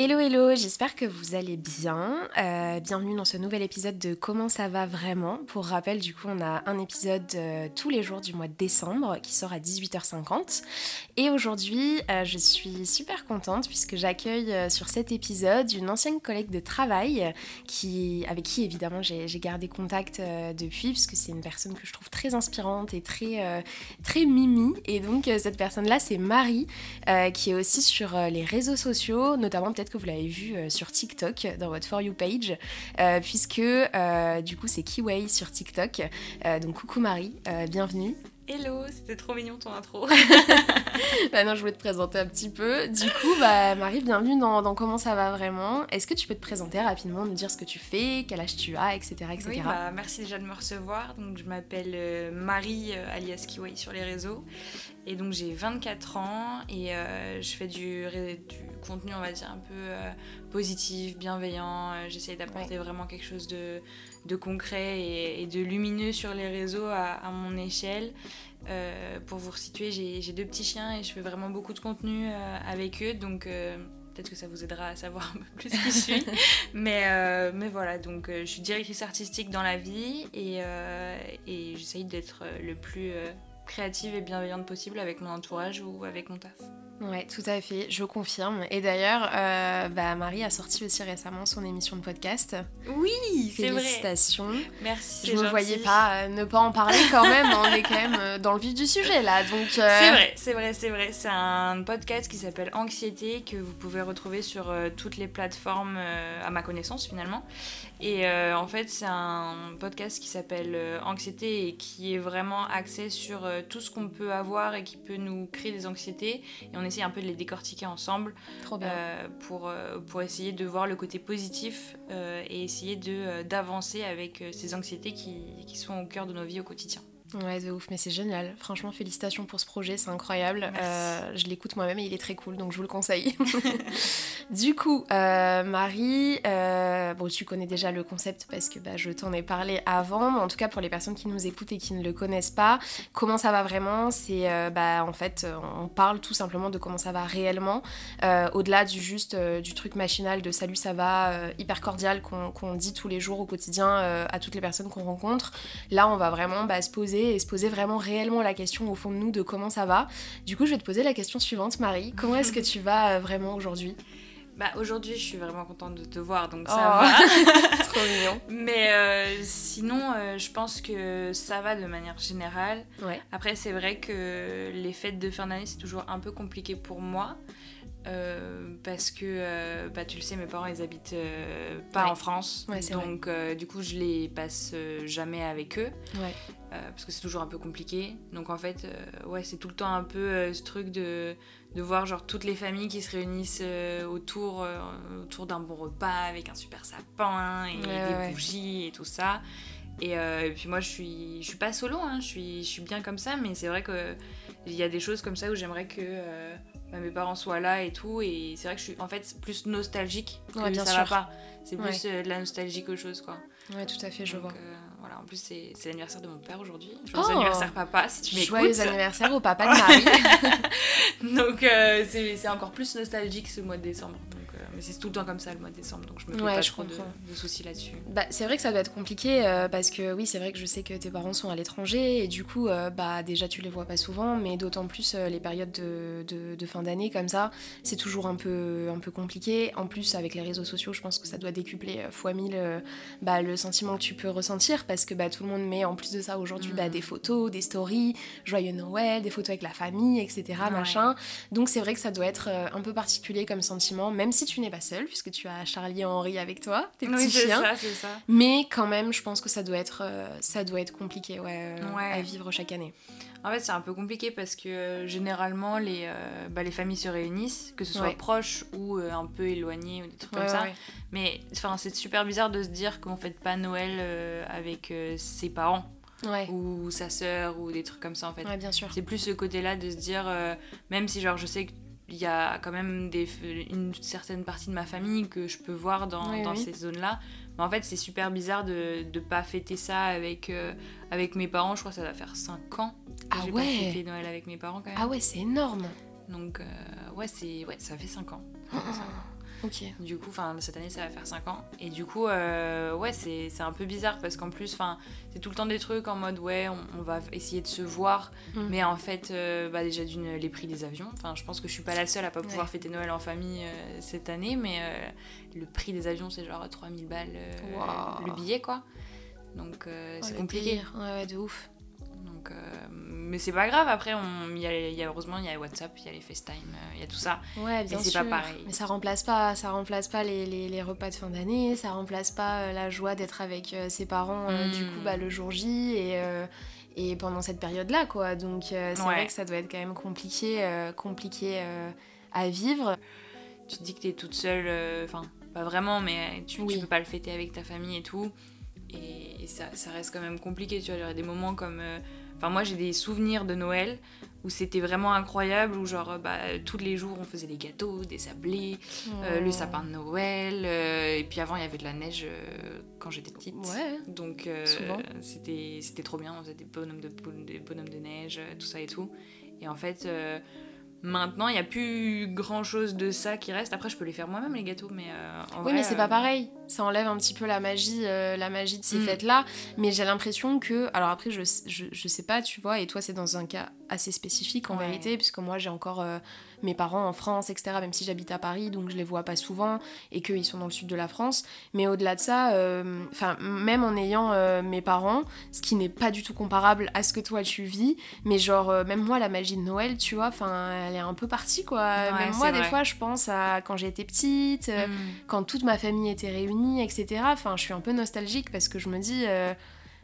Hello hello, j'espère que vous allez bien. Euh, bienvenue dans ce nouvel épisode de Comment ça va vraiment. Pour rappel, du coup, on a un épisode euh, tous les jours du mois de décembre qui sort à 18h50. Et aujourd'hui, euh, je suis super contente puisque j'accueille sur cet épisode une ancienne collègue de travail qui, avec qui évidemment j'ai gardé contact depuis puisque c'est une personne que je trouve très inspirante et très, très mimi. Et donc cette personne-là, c'est Marie qui est aussi sur les réseaux sociaux, notamment peut-être que vous l'avez vu euh, sur TikTok dans votre For You page, euh, puisque euh, du coup c'est Kiway sur TikTok. donc coucou Marie, bienvenue. Hello, c'était trop mignon ton intro. bah non, je voulais te présenter un petit peu. Du coup, bah, Marie, bienvenue dans, Comment ça va vraiment. Est-ce que tu peux te présenter rapidement, nous dire ce que tu fais, quel âge tu as, etc. etc. Oui, bah, merci déjà de me recevoir. Donc, je m'appelle euh, Marie, euh, alias Kiway sur les réseaux. Et donc, j'ai 24 ans et euh, je fais du, du, contenu, on va dire, un peu positif, bienveillant. J'essaye d'apporter vraiment quelque chose de de concret et, de lumineux sur les réseaux à, mon échelle. Euh, pour vous resituer, j'ai deux petits chiens et je fais vraiment beaucoup de contenu euh, avec eux, donc euh, peut-être que ça vous aidera à savoir un peu plus qui je suis. mais, mais voilà, donc je suis directrice artistique dans la vie et, et j'essaye d'être le plus créative et bienveillante possible avec mon entourage ou avec mon taf. Ouais, tout à fait, je confirme. Et d'ailleurs, euh, bah, Marie a sorti aussi récemment son émission de podcast. Oui, c'est vrai. Félicitations. Merci. Je ne me voyais pas euh, ne pas en parler quand même. on est quand même euh, dans le vif du sujet là, donc. C'est vrai, c'est vrai, c'est vrai. C'est un podcast qui s'appelle Anxiété que vous pouvez retrouver sur toutes les plateformes à ma connaissance finalement. Et en fait, c'est un podcast qui s'appelle Anxiété et qui est vraiment axé sur tout ce qu'on peut avoir et qui peut nous créer des anxiétés. Et on essayer un peu de les décortiquer ensemble euh, pour, euh, pour essayer de voir le côté positif euh, et essayer d'avancer avec ces anxiétés qui, qui sont au cœur de nos vies au quotidien. Ouais, de ouf, mais c'est génial. Franchement, félicitations pour ce projet, c'est incroyable. Euh, je l'écoute moi-même et il est très cool, donc je vous le conseille. du coup, euh, Marie, euh, bon, tu connais déjà le concept parce que bah, je t'en ai parlé avant, mais en tout cas pour les personnes qui nous écoutent et qui ne le connaissent pas, comment ça va vraiment? C'est bah, en fait, on parle tout simplement de comment ça va réellement, au-delà du juste du truc machinal de salut, ça va, hyper cordial qu'on dit tous les jours au quotidien à toutes les personnes qu'on rencontre. Là, on va vraiment bah, se poser et se poser vraiment réellement la question au fond de nous de comment ça va. Du coup, je vais te poser la question suivante, Marie. Comment est-ce que tu vas euh, vraiment aujourd'hui? Bah aujourd'hui je suis vraiment contente de te voir donc ça oh. va. Trop mignon. Mais euh, sinon euh, je pense que ça va de manière générale. Ouais. Après c'est vrai que les fêtes de fin d'année c'est toujours un peu compliqué pour moi. Euh, parce que euh, bah, tu le sais, mes parents ils habitent euh, pas en France, donc du coup je les passe jamais avec eux, parce que c'est toujours un peu compliqué. Donc en fait, ouais, c'est tout le temps un peu ce truc de, de voir genre toutes les familles qui se réunissent autour, autour d'un bon repas avec un super sapin et des bougies et tout ça. Et, puis moi je suis, je suis pas solo, hein, je, suis, je suis bien comme ça, mais c'est vrai que il y a des choses comme ça où j'aimerais que bah, mes parents soient là et tout. Et c'est vrai que je suis en fait plus nostalgique que bien ça sûr. va pas. C'est plus euh, de la nostalgie qu'autre chose, quoi. Ouais, tout à fait, je vois. Euh, voilà, en plus, c'est l'anniversaire de mon père aujourd'hui. Joyeux oh anniversaire, papa, si tu m'écoutes. Joyeux anniversaire au papa de Marie. Donc, euh, c'est encore plus nostalgique ce mois de décembre. Mais c'est tout le temps comme ça le mois de décembre, donc je me fais pas trop de, soucis là-dessus. Bah, c'est vrai que ça doit être compliqué euh, parce que oui, c'est vrai que je sais que tes parents sont à l'étranger et du coup, euh, bah déjà tu les vois pas souvent, mais d'autant plus euh, les périodes de, de, fin d'année comme ça, c'est toujours un peu, un peu compliqué. En plus, avec les réseaux sociaux, je pense que ça doit décupler fois mille bah, le sentiment que tu peux ressentir parce que bah, tout le monde met en plus de ça aujourd'hui bah, mm. des photos, des stories, joyeux Noël, des photos avec la famille, etc. Machin. Donc c'est vrai que ça doit être un peu particulier comme sentiment, même si tu n'es pas seule, puisque tu as Charlie et Henri avec toi, tes petits chiens. Ça. Mais quand même, je pense que ça doit être, euh, ça doit être compliqué ouais, euh, à vivre chaque année. En fait, c'est un peu compliqué parce que euh, généralement, les, bah, les familles se réunissent, que ce soit proches ou un peu éloignées ou des trucs comme ça. Mais c'est super bizarre de se dire qu'on fête pas Noël avec ses parents. ou sa sœur ou des trucs comme ça en fait. bien sûr. C'est plus ce côté-là de se dire, même si genre je sais que il y a quand même des, une certaine partie de ma famille que je peux voir dans, dans ces zones-là. Mais en fait, c'est super bizarre de ne pas fêter ça avec, euh, avec mes parents. Je crois que ça va faire 5 ans que ah j'ai ouais. pas fêté Noël avec mes parents quand même. Ah ouais, c'est énorme. Donc, ouais, c'est ouais, ça fait 5 ans. Ok. Du coup, enfin, cette année, ça va faire 5 ans. Et du coup, euh, ouais, c'est un peu bizarre parce qu'en plus, enfin, c'est tout le temps des trucs en mode, ouais, on, va essayer de se voir. Mm. Mais en fait, euh, bah, déjà, d'une, les prix des avions. Enfin, je pense que je suis pas la seule à pas pouvoir fêter Noël en famille euh, cette année. Mais le prix des avions, c'est genre 3000 balles le billet, quoi. Donc, c'est compliqué. Ouais, de ouf. Donc, mais c'est pas grave, après, on, y a, y a, heureusement, il y a WhatsApp, il y a les FaceTime, euh, il y a tout ça. Ouais, bien sûr. c'est pas pareil. Mais ça remplace pas, ça remplace pas les, les, les repas de fin d'année, ça remplace pas euh, la joie d'être avec euh, ses parents, du coup, bah, le jour J et, et pendant cette période-là, quoi. Donc, c'est vrai que ça doit être quand même compliqué, compliqué à vivre. Tu te dis que t'es toute seule, enfin, pas vraiment, mais tu, tu, peux pas le fêter avec ta famille et tout. Et, ça, ça, reste quand même compliqué, tu vois. Il y aurait des moments comme Enfin, moi, j'ai des souvenirs de Noël où c'était vraiment incroyable, où genre, bah, tous les jours, on faisait des gâteaux, des sablés, euh, le oh. sapin de Noël, euh, et puis avant, il y avait de la neige euh, quand j'étais petite. Ouais. Donc, c'était, c'était trop bien, on faisait des bonhommes de, des bonhommes de neige, tout ça et tout. Et en fait, Maintenant, il n'y a plus grand chose de ça qui reste. Après, je peux les faire moi-même, les gâteaux, mais euh, Oui, mais c'est pas euh, pareil. Ça enlève un petit peu la magie, euh, la magie de ces mm. fêtes-là. Mais j'ai l'impression que. Alors après, je, je, je, sais pas, tu vois, et toi, c'est dans un cas assez spécifique en vérité, puisque moi, j'ai encore mes parents en France, etc., même si j'habite à Paris, donc je les vois pas souvent, et qu'ils sont dans le sud de la France. Mais au-delà de ça, euh, enfin, même en ayant euh, mes parents, ce qui n'est pas du tout comparable à ce que toi tu vis, mais genre, euh, même moi, la magie de Noël, tu vois, enfin, elle est un peu partie, quoi. même moi, des fois, je pense à quand j'étais petite, mm. quand toute ma famille était réunie, etc. Enfin, je suis un peu nostalgique parce que je me dis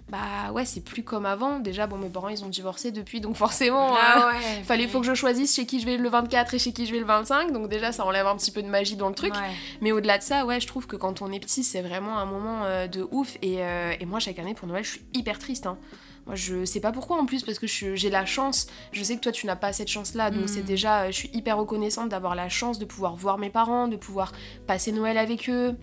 bah ouais c'est plus comme avant déjà bon mes parents ils ont divorcé depuis donc forcément ah euh, fallait faut que je choisisse chez qui je vais le 24 et chez qui je vais le 25 donc déjà ça enlève un petit peu de magie dans le truc mais au-delà de ça ouais je trouve que quand on est petit c'est vraiment un moment euh, de ouf et, euh, et, moi chaque année pour Noël je suis hyper triste hein. Moi, je sais pas pourquoi en plus, parce que j'ai la chance. Je sais que toi, tu n'as pas cette chance-là, donc c'est mm. déjà. Je suis hyper reconnaissante d'avoir la chance de pouvoir voir mes parents, de pouvoir passer Noël avec eux,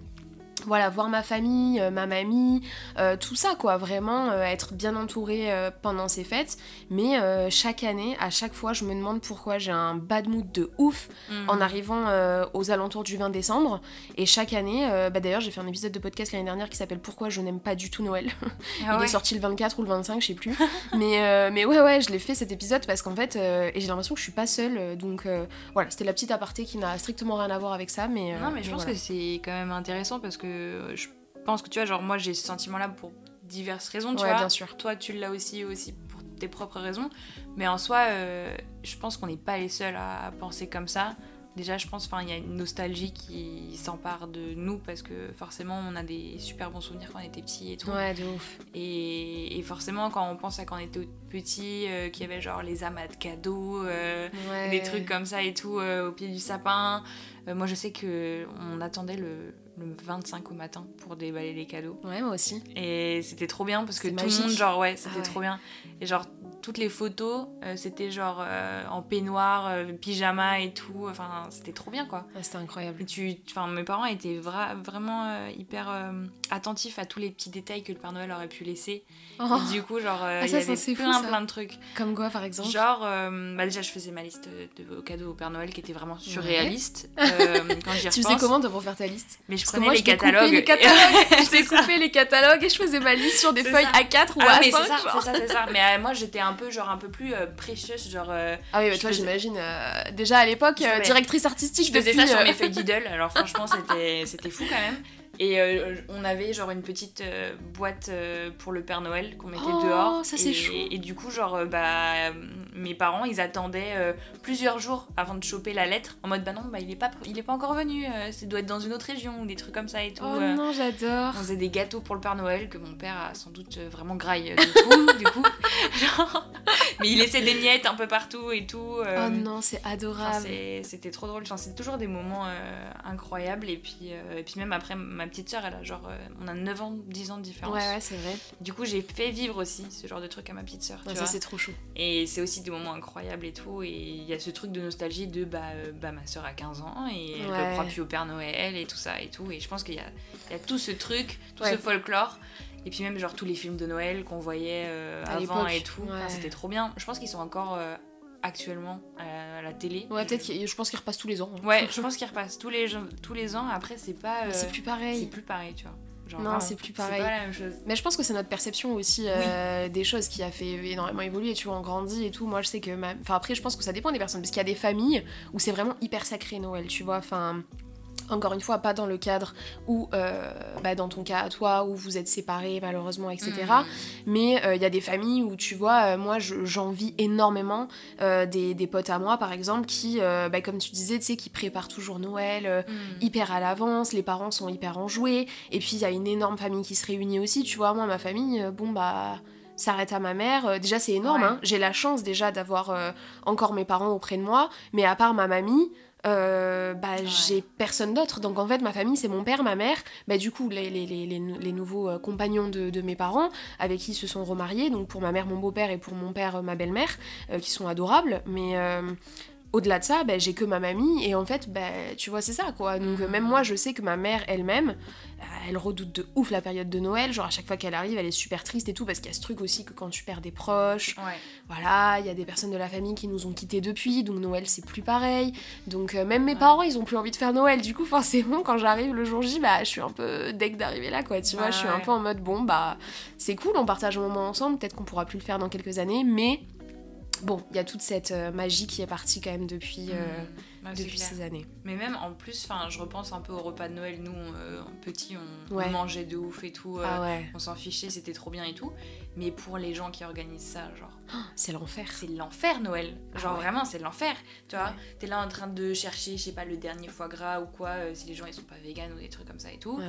voilà, voir ma famille, euh, ma mamie, euh, tout ça quoi, vraiment euh, être bien entourée pendant ces fêtes. Mais chaque année, à chaque fois, je me demande pourquoi j'ai un bad mood de ouf mhm. en arrivant aux alentours du 20 décembre. Et chaque année, bah, d'ailleurs, j'ai fait un épisode de podcast l'année dernière qui s'appelle Pourquoi je n'aime pas du tout Noël. Ah Il est sorti le 24 ou le 25, je sais plus. mais, mais ouais, ouais, je l'ai fait cet épisode parce qu'en fait, et j'ai l'impression que je suis pas seule. Donc voilà, c'était la petite aparté qui n'a strictement rien à voir avec ça. Mais, non, mais je pense que c'est quand même intéressant parce que je pense que tu vois, genre moi j'ai ce sentiment-là pour diverses raisons, tu vois. bien sûr. Toi tu l'as aussi, aussi pour tes propres raisons. Mais en soi, euh, je pense qu'on n'est pas les seuls à penser comme ça. Déjà, je pense qu'il y a une nostalgie qui s'empare de nous parce que forcément, on a des super bons souvenirs quand on était petit et tout. Ouais, de ouf. Et, forcément, quand on pense à quand on était petit, euh, qu'il y avait genre les amas de cadeaux, euh, des trucs comme ça et tout au pied du sapin. moi, je sais que on attendait le, le 25 au matin pour déballer les cadeaux. Ouais, moi aussi. Et c'était trop bien parce que tout le monde, genre, ouais, c'était ah trop bien. Et genre, toutes les photos, euh, c'était genre euh, en peignoir, euh, pyjama et tout. Enfin, c'était trop bien, quoi. c'était incroyable. Et tu, enfin, mes parents étaient vraiment hyper attentifs à tous les petits détails que le Père Noël aurait pu laisser. Oh. du coup, genre, ah, il y avait plein, plein de trucs. Comme quoi, par exemple Genre, bah, déjà, je faisais ma liste de, cadeaux au Père Noël qui était vraiment surréaliste. quand j'y tu faisais comment pour faire ta liste? Mais je prenais les catalogues. les catalogues. je coupé les catalogues et je faisais ma liste sur des feuilles A4 ou ah, A5. c'est ça, c'est ça, c'est ça. Mais moi, j'étais un peu genre un peu plus euh, précieuse genre euh, ah oui bah, toi j'imagine euh, déjà à l'époque directrice artistique je faisais ça sur mes feuilles Diddle alors franchement c'était c'était fou quand même et on avait genre une petite boîte pour le Père Noël qu'on mettait oh, dehors. Ça c'est chou. Et du coup, genre, bah, mes parents, ils attendaient plusieurs jours avant de choper la lettre. En mode, bah non, bah, il est pas, il est pas encore venu. ça doit être dans une autre région ou des trucs comme ça et tout. Oh non, j'adore. On faisait des gâteaux pour le Père Noël que mon père a sans doute vraiment graille du coup. du coup genre, mais il laissait des miettes un peu partout et tout. Euh, oh non, c'est adorable. C'était trop drôle. Enfin, c'est toujours des moments euh, incroyables. Et puis, euh, et puis même après, ma petite soeur, elle a genre, on a 9 ans, 10 ans de différence. Ouais, ouais, c'est vrai. Du coup, j'ai fait vivre aussi ce genre de truc à ma petite soeur. ça, c'est trop chou. Et c'est aussi des moments incroyables et tout. Et il y a ce truc de nostalgie de bah, bah ma soeur a 15 ans et elle ne croit plus au Père Noël et tout ça et tout. Et je pense qu'il y a, y a tout ce truc, tout ce folklore et puis même genre tous les films de Noël qu'on voyait euh, avant et tout, c'était trop bien. Je pense qu'ils sont encore euh, actuellement à la télé. Ouais, peut-être, je pense qu'il repasse tous les ans. Hein. Ouais, je pense qu'il repasse tous les, tous les ans. Après, c'est pas. c'est plus pareil. C'est plus pareil, tu vois non, c'est plus pareil. Pas la même chose. Mais je pense que c'est notre perception aussi euh, des choses qui a fait énormément évoluer. Tu vois, on grandit et tout. Moi, je sais que. Enfin, après, je pense que ça dépend des personnes. Parce qu'il y a des familles où c'est vraiment hyper sacré Noël, tu vois. Enfin encore une fois, pas dans le cadre où, euh, bah, dans ton cas à toi, où vous êtes séparés malheureusement, etc. Mm. Mais il euh, y a des familles où, tu vois, euh, moi j'envie énormément des, des, potes à moi, par exemple, qui, bah, comme tu disais, tu sais, qui préparent toujours Noël mm. hyper à l'avance, les parents sont hyper enjoués, et puis il y a une énorme famille qui se réunit aussi, tu vois, moi, ma famille, bon, bah s'arrête à ma mère. déjà, c'est énorme. Hein. J'ai la chance déjà d'avoir encore mes parents auprès de moi. Mais à part ma mamie, euh, bah, j'ai personne d'autre. Donc en fait, ma famille, c'est mon père, ma mère, bah, du coup, les, les, les, les nouveaux euh, compagnons de, de, mes parents, avec qui ils se sont remariés, donc pour ma mère, mon beau-père, et pour mon père, ma belle-mère, euh, qui sont adorables. Mais au-delà de ça, bah, j'ai que ma mamie, et en fait, bah, tu vois, c'est ça, quoi. Donc même moi, je sais que ma mère elle-même, elle redoute de ouf la période de Noël. Genre, à chaque fois qu'elle arrive, elle est super triste et tout, parce qu'il y a ce truc aussi que quand tu perds des proches, voilà, il y a des personnes de la famille qui nous ont quittés depuis, donc Noël, c'est plus pareil. Donc, euh, même mes parents, ils ont plus envie de faire Noël. Du coup, forcément, quand j'arrive le jour J, bah, je suis un peu deck d'arriver là, quoi. Tu vois, je suis un peu en mode, bon, bah, c'est cool, on partage un moment ensemble, peut-être qu'on pourra plus le faire dans quelques années, mais bon, il y a toute cette euh, magie qui est partie quand même depuis. Euh, mmh depuis ces années. Mais même en plus, je repense un peu au repas de Noël. Nous, euh, en petit, on, mangeait de ouf et tout. Ah on s'en fichait, c'était trop bien et tout. Mais pour les gens qui organisent ça, genre. C'est l'enfer. C'est l'enfer Noël. Ah genre vraiment, c'est l'enfer. Tu vois, t'es là en train de chercher, je sais pas, le dernier foie gras ou quoi, euh, si les gens ils sont pas véganes ou des trucs comme ça et tout.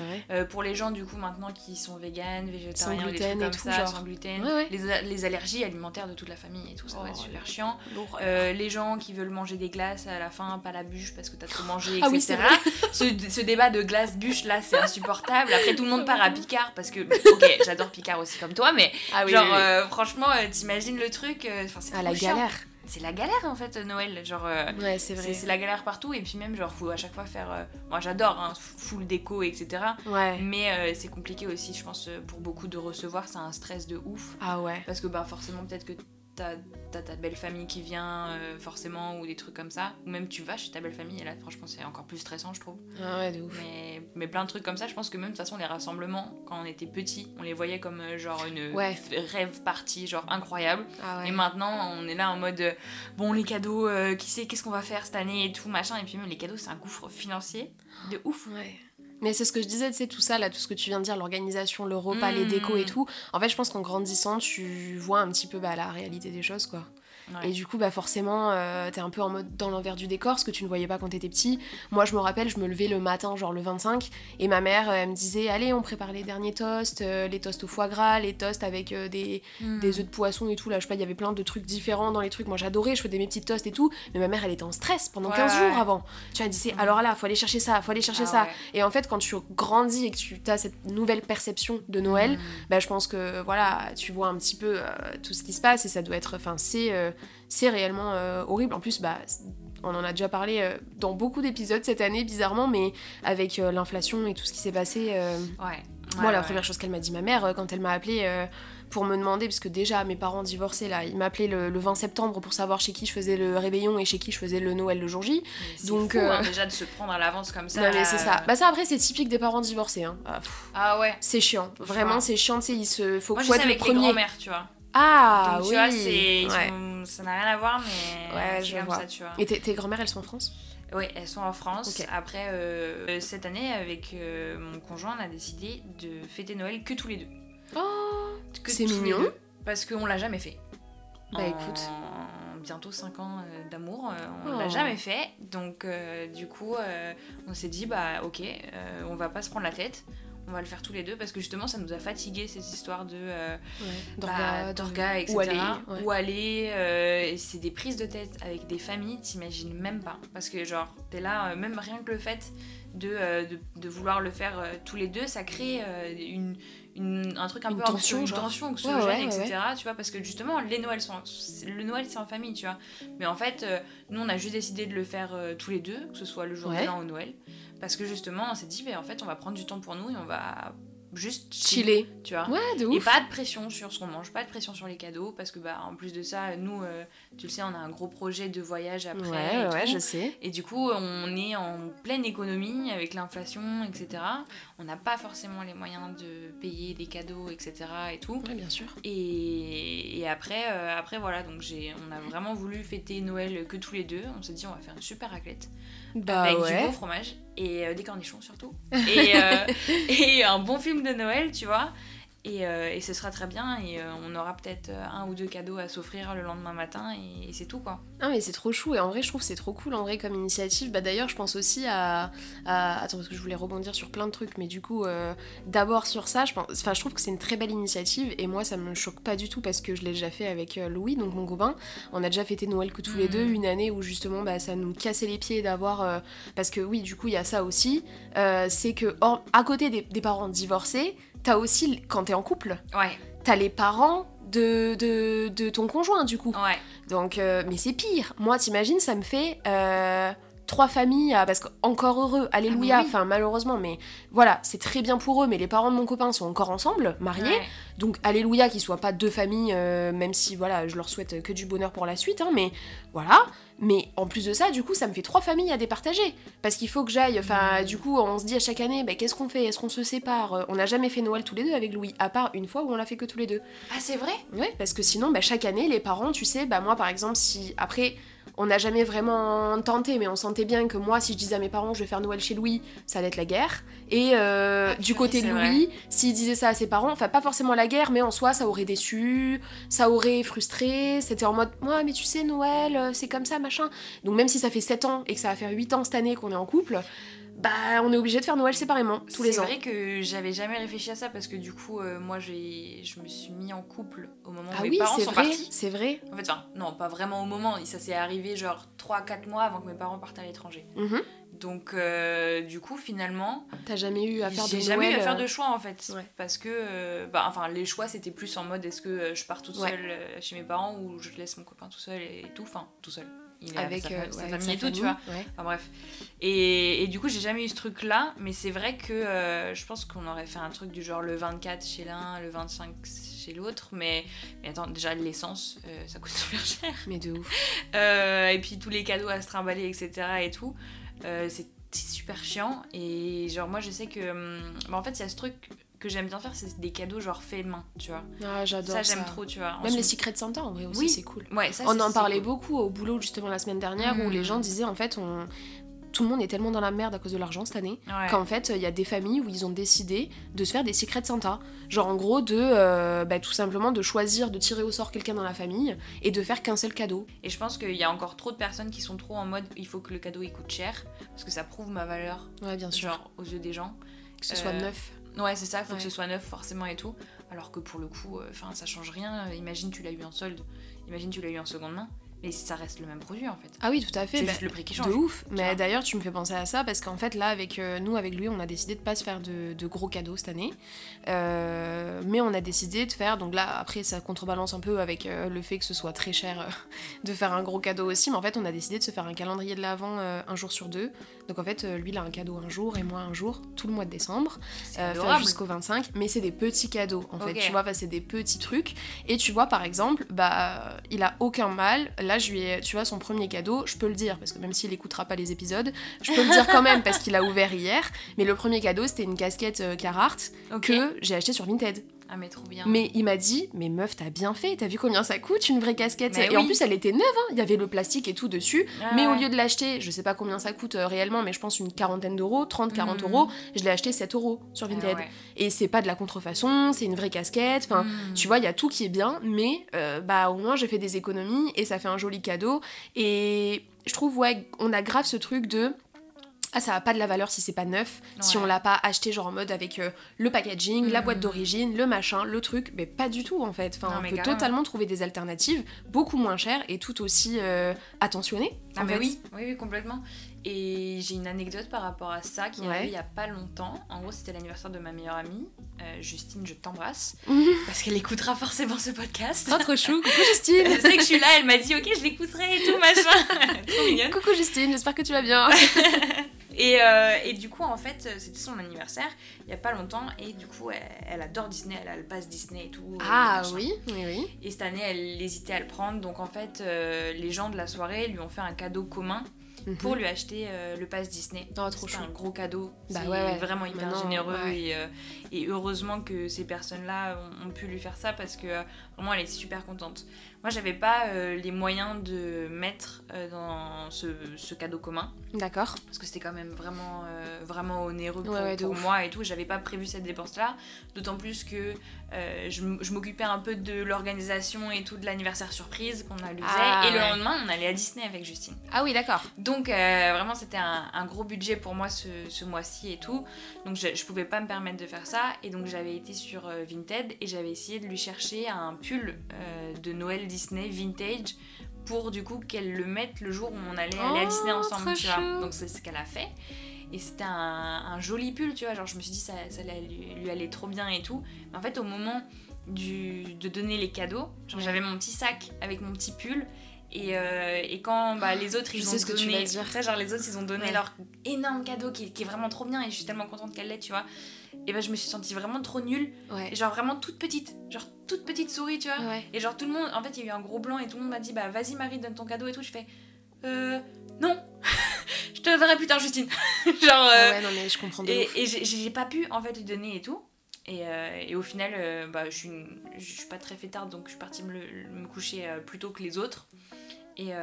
pour les gens du coup maintenant qui sont véganes, végétariens, ou des trucs comme ça, sans gluten, les, les, allergies alimentaires de toute la famille et tout, ça va être oh super chiant. les gens qui veulent manger des glaces à la fin pas la bûche parce que t'as trop mangé, etc. Ah ce, ce, débat de glace-bûche là, c'est insupportable. Après, tout le monde part à Picard parce que, ok, j'adore Picard aussi comme toi, mais ah genre, euh, franchement, euh, t'imagines le truc, euh, enfin, c'est à la galère. C'est la galère en fait Noël, genre ouais, c'est vrai. C'est la galère partout et puis même genre faut à chaque fois faire moi j'adore hein, full déco etc. Ouais. Mais c'est compliqué aussi je pense pour beaucoup de recevoir, c'est un stress de ouf. Ah ouais. Parce que bah forcément peut-être que t'as ta belle famille qui vient euh, forcément ou des trucs comme ça. Ou même tu vas chez ta belle famille et là franchement c'est encore plus stressant je trouve. Ah ouais de ouf. Mais, mais plein de trucs comme ça je pense que même de toute façon les rassemblements quand on était petit on les voyait comme euh, genre une rêve partie genre incroyable. Ah et maintenant on est là en mode euh, bon les cadeaux qui sait qu'est-ce qu'on va faire cette année et tout machin. Et puis même les cadeaux c'est un gouffre financier. De ouf. Ouais mais c'est ce que je disais, c'est tout ça, là, tout ce que tu viens de dire, l'organisation, le repas, les décos et mmh. tout. En fait, je pense qu'en grandissant, tu vois un petit peu bah, la réalité des choses, quoi. Et du coup, bah forcément, euh, t'es un peu en mode dans l'envers du décor, ce que tu ne voyais pas quand t'étais petit. Moi, je me rappelle, je me levais le matin, genre le 25, et ma mère, elle me disait Allez, on prépare les derniers toasts, euh, les toasts au foie gras, les toasts avec euh, des, hmm. des œufs de poisson et tout. Là, je sais pas, il y avait plein de trucs différents dans les trucs. Moi, j'adorais, je faisais mes petits toasts et tout. Mais ma mère, elle était en stress pendant 15 jours avant. Tu vois, elle disait Alors là, faut aller chercher ça, faut aller chercher ah ça. Et en fait, quand tu grandis et que tu as cette nouvelle perception de Noël, hmm. bah, je pense que voilà, tu vois un petit peu tout ce qui se passe et ça doit être. Enfin, c'est c'est réellement euh, horrible. En plus, bah, on en a déjà parlé euh, dans beaucoup d'épisodes cette année, bizarrement, mais avec euh, l'inflation et tout ce qui s'est passé. ouais. Moi, la première chose qu'elle m'a dit, ma mère, quand elle m'a appelé pour me demander, parce que déjà mes parents divorcés là, ils m'appelaient le, le, 20 septembre pour savoir chez qui je faisais le réveillon et chez qui je faisais le Noël le jour J. Donc hein, déjà de se prendre à l'avance comme ça. mais c'est ça. Bah ça après c'est typique des parents divorcés. Hein. Ah, ah ouais. C'est chiant. Vraiment c'est chiant. Tu sais, il se faut Moi, je sais avec les grand-mères, tu vois. Ah oui. Tu vois, c'est ça n'a rien à voir, mais ouais, je comme vois. ça, tu vois. Et tes, grand-mères, elles sont en France? Oui, elles sont en France. Après, euh, cette année, avec euh, mon conjoint, on a décidé de fêter Noël que tous les deux. Oh, c'est mignon. parce qu'on l'a jamais fait. Bah écoute. Bientôt 5 ans euh, d'amour, on l'a oh. jamais fait. Donc, du coup, on s'est dit, bah ok, on va pas se prendre la tête on va le faire tous les deux parce que justement ça nous a fatigué cette histoire de euh, bah, d'orga, etc. Où aller, Où aller euh, c'est des prises de tête avec des familles, t'imagines même pas. Parce que genre, t'es là, euh, même rien que le fait de, de, vouloir le faire tous les deux, ça crée une, une, un truc un peu tension, une tension oxygène, etc. Tu vois, parce que justement, les Noëls sont, le Noël c'est en famille, tu vois. Mais en fait, nous on a juste décidé de le faire tous les deux, que ce soit le jour de l'an ou Noël. Parce que justement, on s'est dit, mais en fait, on va prendre du temps pour nous et on va juste chiller, tu vois. Ouais, de ouf. Et pas de pression sur ce qu'on mange, pas de pression sur les cadeaux, parce que bah en plus de ça, nous, euh, tu le sais, on a un gros projet de voyage après. Ouais, ouais, je sais. Et du coup, on est en pleine économie avec l'inflation, etc. On n'a pas forcément les moyens de payer des cadeaux, etc. Et tout. Ouais, bien sûr. Et, et après, euh, après voilà, donc j'ai, on a vraiment voulu fêter Noël que tous les deux. On s'est dit, on va faire une super raclette. Bah avec ouais. du beau fromage et euh, des cornichons surtout. Et, et un bon film de Noël, tu vois. Et, euh, et, ce sera très bien et euh, on aura peut-être euh, un ou deux cadeaux à s'offrir le lendemain matin et, et c'est tout quoi. Ah mais c'est trop chou et en vrai je trouve c'est trop cool en vrai comme initiative. Bah d'ailleurs je pense aussi à, à, Attends parce que je voulais rebondir sur plein de trucs mais du coup euh, d'abord sur ça je pense... Enfin je trouve que c'est une très belle initiative et moi ça me choque pas du tout parce que je l'ai déjà fait avec Louis donc mon copain. On a déjà fêté Noël que tous les deux une année où justement bah, ça nous cassait les pieds d'avoir... Parce que oui du coup il y a ça aussi. C'est que hors- à côté des, des parents divorcés t'as aussi quand t'es en couple Ouais, t'as les parents de, de, de ton conjoint du coup. ouais. Donc, euh, mais c'est pire. Moi, t'imagines, ça me fait euh, trois familles, à- parce qu'encore heureux, alléluia, Ah, oui. enfin malheureusement, mais voilà, c'est très bien pour eux, mais les parents de mon copain sont encore ensemble, mariés, Ouais. donc alléluia qu'ils soient pas deux familles, euh, même si voilà, je leur souhaite que du bonheur pour la suite, hein, mais voilà. Mais en plus de ça, du coup, ça me fait trois familles à départager. Parce qu'il faut que j'aille, enfin, Mm. du coup, on se dit à chaque année, bah, qu'est-ce qu'on fait? Est-ce qu'on se sépare? Euh, On n'a jamais fait Noël tous les deux avec Louis, à part une fois où on l'a fait que tous les deux. Ah c'est vrai? Oui, parce que sinon, bah, chaque année, les parents, tu sais, bah, moi par exemple, si. Après, on n'a jamais vraiment tenté, mais on sentait bien que moi, si je disais à mes parents, je vais faire Noël chez Louis, ça allait être la guerre. Et euh, Ah, du côté de Louis, s'il disait ça à ses parents, enfin, pas forcément la guerre, mais en soi, ça aurait déçu, ça aurait frustré. C'était en mode, ouais, mais tu sais, Noël, euh, c'est comme ça, machin. Donc, même si ça fait 7 ans et que ça va faire 8 ans cette année qu'on est en couple, bah, on est obligé de faire Noël séparément, tous les ans. C'est vrai que j'avais jamais réfléchi à ça parce que du coup, euh, moi j'ai, je me suis mis en couple au moment où Ah mes oui, parents sont vrai, partis. c'est vrai. En fait, enfin, non, pas vraiment au moment, ça s'est arrivé genre 3-4 mois avant que mes parents partent à l'étranger. Mhm. Donc, euh, du coup, finalement, T'as jamais eu à faire de j'ai jamais eu à faire euh, de choix en fait. ouais. Parce que, euh, bah, enfin, les choix c'était plus en mode est-ce que euh, je pars toute seule euh, chez mes parents ou je laisse mon copain tout seul et tout, enfin, tout seul. Il est avec, sa, euh, fa- sa ouais, famille sa et tout, tu vois. ouais. Enfin bref. Et, et du coup, j'ai jamais eu ce truc-là, mais c'est vrai que euh, je pense qu'on aurait fait un truc du genre le 24 chez l'un, le 25 chez l'autre, mais, mais attends, déjà l'essence, euh, ça coûte super cher. Mais de ouf. Euh, et puis tous les cadeaux à se trimballer, etc. et tout, c'est c'est super chiant. Et genre, moi je sais que. hum, bah, en fait, il y a ce truc que j'aime bien faire, c'est des cadeaux genre faits main, tu vois. Ah, j'adore Ça, j'aime trop, tu vois. Même les secrets de Santa, en vrai aussi, Oui. c'est cool. Ouais, ça, on en parlait cool. beaucoup au boulot justement la semaine dernière où les gens disaient en fait on... tout le monde est tellement dans la merde à cause de l'argent cette année Ouais. qu'en fait il y a des familles où ils ont décidé de se faire des secrets de Santa. Genre en gros de euh, bah, tout simplement de choisir de tirer au sort quelqu'un dans la famille et de faire qu'un seul cadeau. Et je pense qu'il y a encore trop de personnes qui sont trop en mode il faut que le cadeau il coûte cher, parce que ça prouve ma valeur, Ouais bien sûr. genre aux yeux des gens. que ce soit euh, neuf. Ouais, c'est ça, il faut Ouais. que ce soit neuf forcément et tout. Alors que pour le coup, enfin, ça change rien. Imagine tu l'as eu en solde, imagine tu l'as eu en seconde main, mais ça reste le même produit en fait. Ah oui tout à fait. C'est bah, juste le prix qui De change. ouf, vois. mais d'ailleurs tu me fais penser à ça parce qu'en fait là avec euh, nous avec lui on a décidé de pas se faire de, de gros cadeaux cette année, Euh, mais on a décidé de faire donc là après ça contrebalance un peu avec euh, le fait que ce soit très cher de faire un gros cadeau aussi, mais en fait on a décidé de se faire un calendrier de l'avant un jour sur deux, donc en fait lui il a un cadeau un jour et moi un jour tout le mois de décembre, jusqu'au 25, mais c'est des petits cadeaux en fait, tu vois, c'est des petits trucs. Et tu vois, par exemple, bah, il a aucun mal. Là, je lui ai, tu vois, son premier cadeau, je peux le dire, parce que même s'il écoutera pas les épisodes, je peux le dire quand même, parce qu'il a ouvert hier. Mais le premier cadeau, c'était une casquette euh, Carhartt que j'ai acheté sur Vinted. Ah, mais trop bien. Mais il m'a dit, mais meuf, t'as bien fait, t'as vu combien ça coûte une vraie casquette Mais Et en plus, elle était neuve, hein. il y avait le plastique et tout dessus. Ah mais au lieu de l'acheter, je sais pas combien ça coûte euh, réellement, mais je pense une quarantaine d'euros, 30-40 Mhm. euros, je l'ai acheté 7 euros sur Ah Vinted. ouais. Et c'est pas de la contrefaçon, c'est une vraie casquette, enfin, Mm. tu vois, il y a tout qui est bien, mais euh, bah au moins j'ai fait des économies et ça fait un joli cadeau. Et je trouve, ouais, on a grave ce truc de. Ah, ça a pas de la valeur si c'est pas neuf, si on l'a pas acheté genre en mode avec euh, le packaging, la Mm. boîte d'origine, le machin, le truc, mais pas du tout en fait. Enfin, Non, on peut carrément. totalement trouver des alternatives beaucoup moins chères et tout aussi euh, attentionnées. Ah mais oui, oui, oui, complètement. Et j'ai une anecdote par rapport à ça qui est Ouais. arrivée il y a pas longtemps. En gros, c'était l'anniversaire de ma meilleure amie, euh, Justine, je t'embrasse, parce qu'elle écoutera forcément ce podcast. Oh, trop chou, coucou Justine Elle sait que je suis là, elle m'a dit ok, je l'écouterai et tout machin. Trop mignonne. Coucou Justine, j'espère que tu vas bien. Et, euh, et, du coup, en fait, c'était son anniversaire il y a pas longtemps. Et du coup, elle, adore Disney, elle a le pass Disney et tout. Ah oui, oui, oui. Et cette année, elle hésitait à le prendre. Donc en fait, euh, les gens de la soirée lui ont fait un cadeau commun Mhm. pour lui acheter euh, le pass Disney. Oh, trop un gros cadeau. Bah, ouais, vraiment hyper généreux et, heureusement que ces personnes-là ont, pu lui faire ça parce que vraiment elle est super contente. Moi, j'avais pas euh, les moyens de mettre euh, dans ce, cadeau commun. D'accord. Parce que c'était quand même vraiment, euh, vraiment onéreux pour, moi et tout. J'avais pas prévu cette dépense-là. D'autant plus que je, m'occupais un peu de l'organisation et tout de l'anniversaire surprise qu'on a ah, et le lendemain, on allait à Disney avec Justine. Ah oui, d'accord. Donc, vraiment, c'était un, gros budget pour moi ce, mois-ci et tout. Donc, je, je pouvais pas me permettre de faire ça. Et donc, j'avais été sur Vinted et j'avais essayé de lui chercher un pull de Noël Disney vintage pour du coup qu'elle le mette le jour où on allait aller à Disney oh, ensemble, tu vois. Donc c'est ce qu'elle a fait. Et c'était un, joli pull, tu vois. Genre je me suis dit ça, ça lui, lui allait trop bien et tout. Mais en fait au moment du, de donner les cadeaux, j'avais mon petit sac avec mon petit pull. Et, euh, et, quand bah, les autres ils ont donné, que tu dire. Genre les autres ils ont donné leur énorme cadeau qui, qui, est vraiment trop bien et je suis tellement contente qu'elle l'ait, tu vois et ben je me suis sentie vraiment trop nulle. Et genre vraiment toute petite, genre toute petite souris, tu vois. Et genre tout le monde, en fait, il y a eu un gros blanc et tout le monde m'a dit bah vas-y Marie, donne ton cadeau et tout. Je fais euh non, je te donnerai plus tard, Justine. genre. Euh, ouais, non mais je comprends. et, et j'ai pas pu en fait lui donner et tout. Et, euh, et au final, euh, bah, je suis, je suis pas très fêtarde donc je suis partie me, me coucher plus tôt que les autres. Et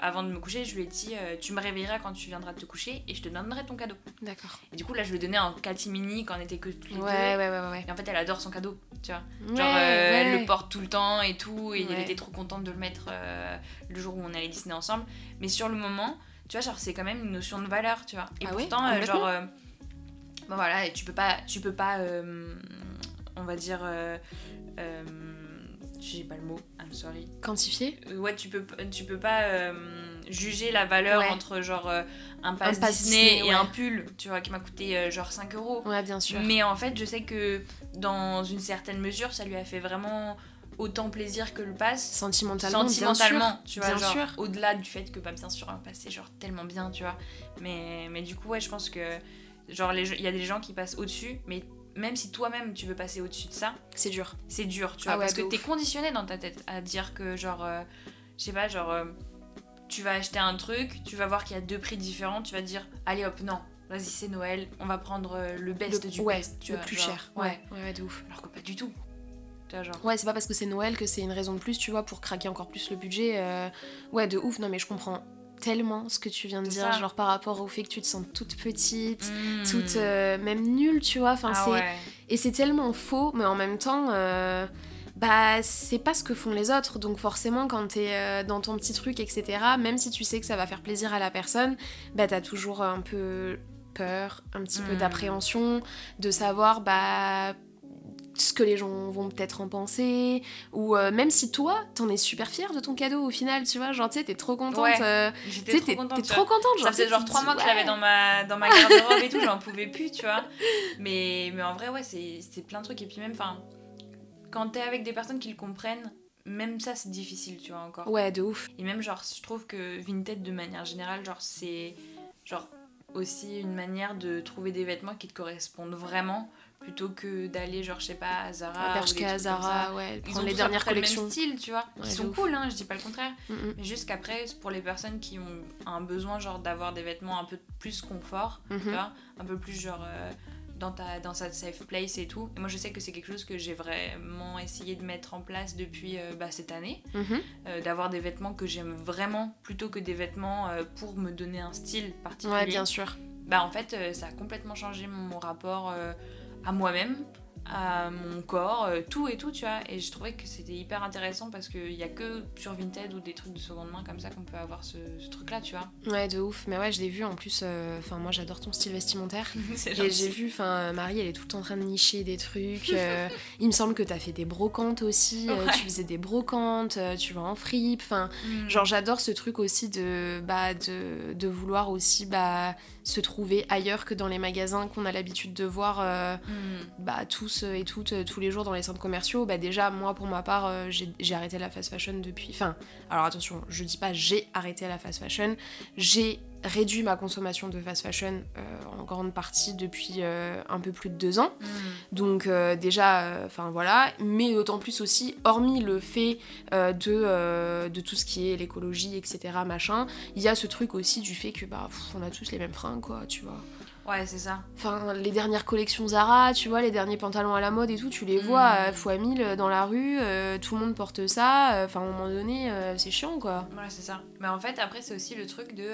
avant de me coucher, je lui ai dit Tu me réveilleras quand tu viendras te coucher et je te donnerai ton cadeau. D'accord. Et du coup, là, je lui ai donné en catimini quand on était que tous les ouais, Ouais, ouais, ouais. Et en fait, elle adore son cadeau, tu vois. Genre, elle le porte tout le temps et tout. Et elle était trop contente de le mettre le jour où on allait Disney ensemble. Mais sur le moment, tu vois, genre, c'est quand même une notion de valeur, tu vois. Et ah pourtant, genre. bon, voilà, et tu peux pas. Tu peux pas. on va dire j'ai pas le mot, I'm sorry. Quantifier euh, Ouais, tu peux, tu peux pas euh, juger la valeur entre genre euh, un pass, Disney, et un pull, tu vois, qui m'a coûté genre 5 euros. Ouais, bien sûr. Mais en fait, je sais que dans une certaine mesure, ça lui a fait vraiment autant plaisir que le pass. Sentimentalement, Sentimentalement, tu vois, genre, au-delà du fait que, bah, bien sûr, un pass c'est genre tellement bien, tu vois. Mais, mais du coup, ouais, je pense que, genre, il y a des gens qui passent au-dessus, mais même si toi-même tu veux passer au-dessus de ça, c'est dur. C'est dur, tu vois, ah parce que t'es conditionné dans ta tête à dire que genre, euh, je sais pas, genre, euh, tu vas acheter un truc, tu vas voir qu'il y a deux prix différents, tu vas dire, allez hop, non, vas-y c'est Noël, on va prendre euh, le best du best, tu le plus cher. Ouais. ouais, de ouf. Alors que pas du tout. Genre. Ouais, c'est pas parce que c'est Noël que c'est une raison de plus, tu vois, pour craquer encore plus le budget. Ouais, de ouf, non mais je comprends tellement ce que tu viens de dire, genre par rapport au fait que tu te sens toute petite, hmm. toute euh, même nulle, tu vois. Enfin, ah Et c'est tellement faux, mais en même temps, euh, bah c'est pas ce que font les autres. Donc forcément, quand t'es euh, dans ton petit truc, etc., même si tu sais que ça va faire plaisir à la personne, bah t'as toujours un peu peur, un petit peu hmm. d'appréhension, de savoir bah ce que les gens vont peut-être en penser, ou euh, même si toi, t'en es super fière de ton cadeau au final, tu vois, genre, tu sais, t'es trop contente. Ouais, euh, J'étais trop contente. T'es trop contente, genre. Ça faisait genre trois mois que je l'avais dans ma, dans ma garde-robe et tout, j'en pouvais plus, tu vois. Mais, mais en vrai, ouais, c'est plein de trucs. Et puis même, enfin, quand t'es avec des personnes qui le comprennent, même ça, c'est difficile, tu vois, encore. Ouais, de ouf. Et même, genre, je trouve que Vinted, de manière générale, genre, c'est. Genre, aussi une manière de trouver des vêtements qui te correspondent vraiment plutôt que d'aller genre je sais pas à Zara à Bershka, Zara ouais prendre les dernières collections le même style tu vois. Ils sont cool hein je dis pas le contraire. Mm, mm. mais juste qu'après pour les personnes qui ont un besoin genre d'avoir des vêtements un peu plus confort tu mm-hmm. vois un peu plus genre euh, dans ta dans sa safe place et tout. Et moi je sais que c'est quelque chose que j'ai vraiment essayé de mettre en place depuis euh, bah, cette année. Mm-hmm. euh, d'avoir des vêtements que j'aime vraiment plutôt que des vêtements pour me donner un style particulier. Ouais bien sûr. Bah en fait ça a complètement changé mon rapport à moi-même, à mon corps, euh, tout et tout, tu vois. Et je trouvais que c'était hyper intéressant parce qu'il n'y a que sur Vinted ou des trucs de seconde main comme ça qu'on peut avoir ce, truc-là, tu vois. Ouais, de ouf. Mais ouais, je l'ai vu en plus. Euh, enfin, moi, j'adore ton style vestimentaire. et j'ai vu, enfin, Marie, elle est tout le temps en train de nicher des trucs. Euh, il me semble que tu as fait des brocantes aussi. tu faisais des brocantes, tu vas en fripe. Enfin, mm. genre, j'adore ce truc aussi de, bah, de, de vouloir aussi, bah, se trouver ailleurs que dans les magasins qu'on a l'habitude de voir, mm. bah, tous et toutes tous les jours dans les centres commerciaux, bah déjà moi pour ma part j'ai arrêté la fast fashion depuis. Enfin, alors attention, je dis pas j'ai arrêté la fast fashion, j'ai réduit ma consommation de fast fashion en grande partie depuis un peu plus de deux ans. Mm. Donc déjà, enfin voilà, mais d'autant plus aussi, hormis le fait de, de tout ce qui est l'écologie, etc., machin, il y a ce truc aussi du fait que bah on a tous les mêmes fringues quoi, tu vois. Ouais, c'est ça. Enfin, les dernières collections Zara, tu vois, les derniers pantalons à la mode et tout, tu les vois mmh. fois mille dans la rue, euh, tout le monde porte ça. Euh, enfin, à un moment donné, euh, c'est chiant, quoi. Ouais, c'est ça. Mais en fait, après, c'est aussi le truc de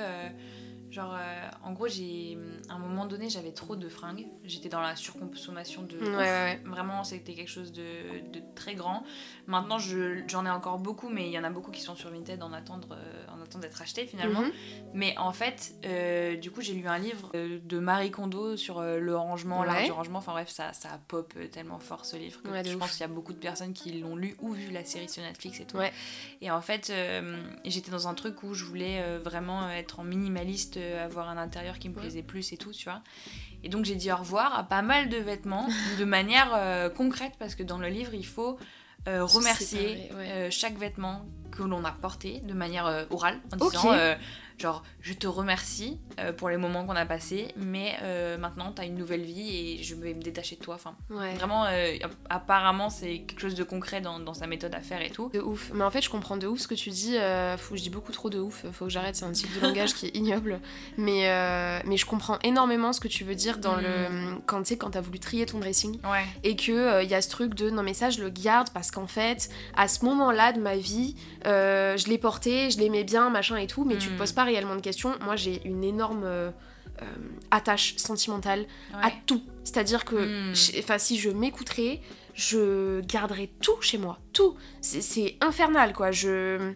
Genre, euh, en gros, j'ai à un moment donné, j'avais trop de fringues. J'étais dans la surconsommation de. Ouais, Vraiment, c'était quelque chose de, de, très grand. Maintenant, j'en ai encore beaucoup, mais il y en a beaucoup qui sont sur Vinted en attente, euh, d'être achetés finalement. Mhm. Mais en fait, euh, du coup, j'ai lu un livre de Marie Kondo sur le rangement, l'art du rangement. Enfin bref, ça, ça pop tellement fort ce livre que je pense qu'il y a beaucoup de personnes qui l'ont lu ou vu la série sur Netflix et tout. Et en fait, j'étais dans un truc où je voulais vraiment être en minimaliste avoir un intérieur qui me plaisait plus et tout, tu vois. Et donc j'ai dit au revoir à pas mal de vêtements de manière euh, concrète parce que dans le livre il faut euh, remercier euh, chaque vêtement que l'on a porté de manière orale en disant Genre, je te remercie euh, pour les moments qu'on a passés, mais euh, maintenant, tu as une nouvelle vie et je vais me détacher de toi. Enfin, vraiment, euh, apparemment, c'est quelque chose de concret dans, dans, sa méthode à faire et tout. De ouf. Mais en fait, je comprends de ouf ce que tu dis. faut, je dis beaucoup trop de ouf. Faut que j'arrête. C'est un type de langage qui est ignoble. Mais, mais je comprends énormément ce que tu veux dire dans le mm. quand tu sais quand t'as voulu trier ton dressing ouais. et que il y a ce truc de non mais ça je le garde parce qu'en fait à ce moment-là de ma vie je l'ai porté, je l'aimais bien machin et tout, mais tu te mm. poses pas réellement de questions. Moi, j'ai une énorme euh, euh, attache sentimentale à tout. C'est-à-dire que hmm. si je m'écouterais, je garderais tout chez moi. Tout. C'est infernal, quoi. Je...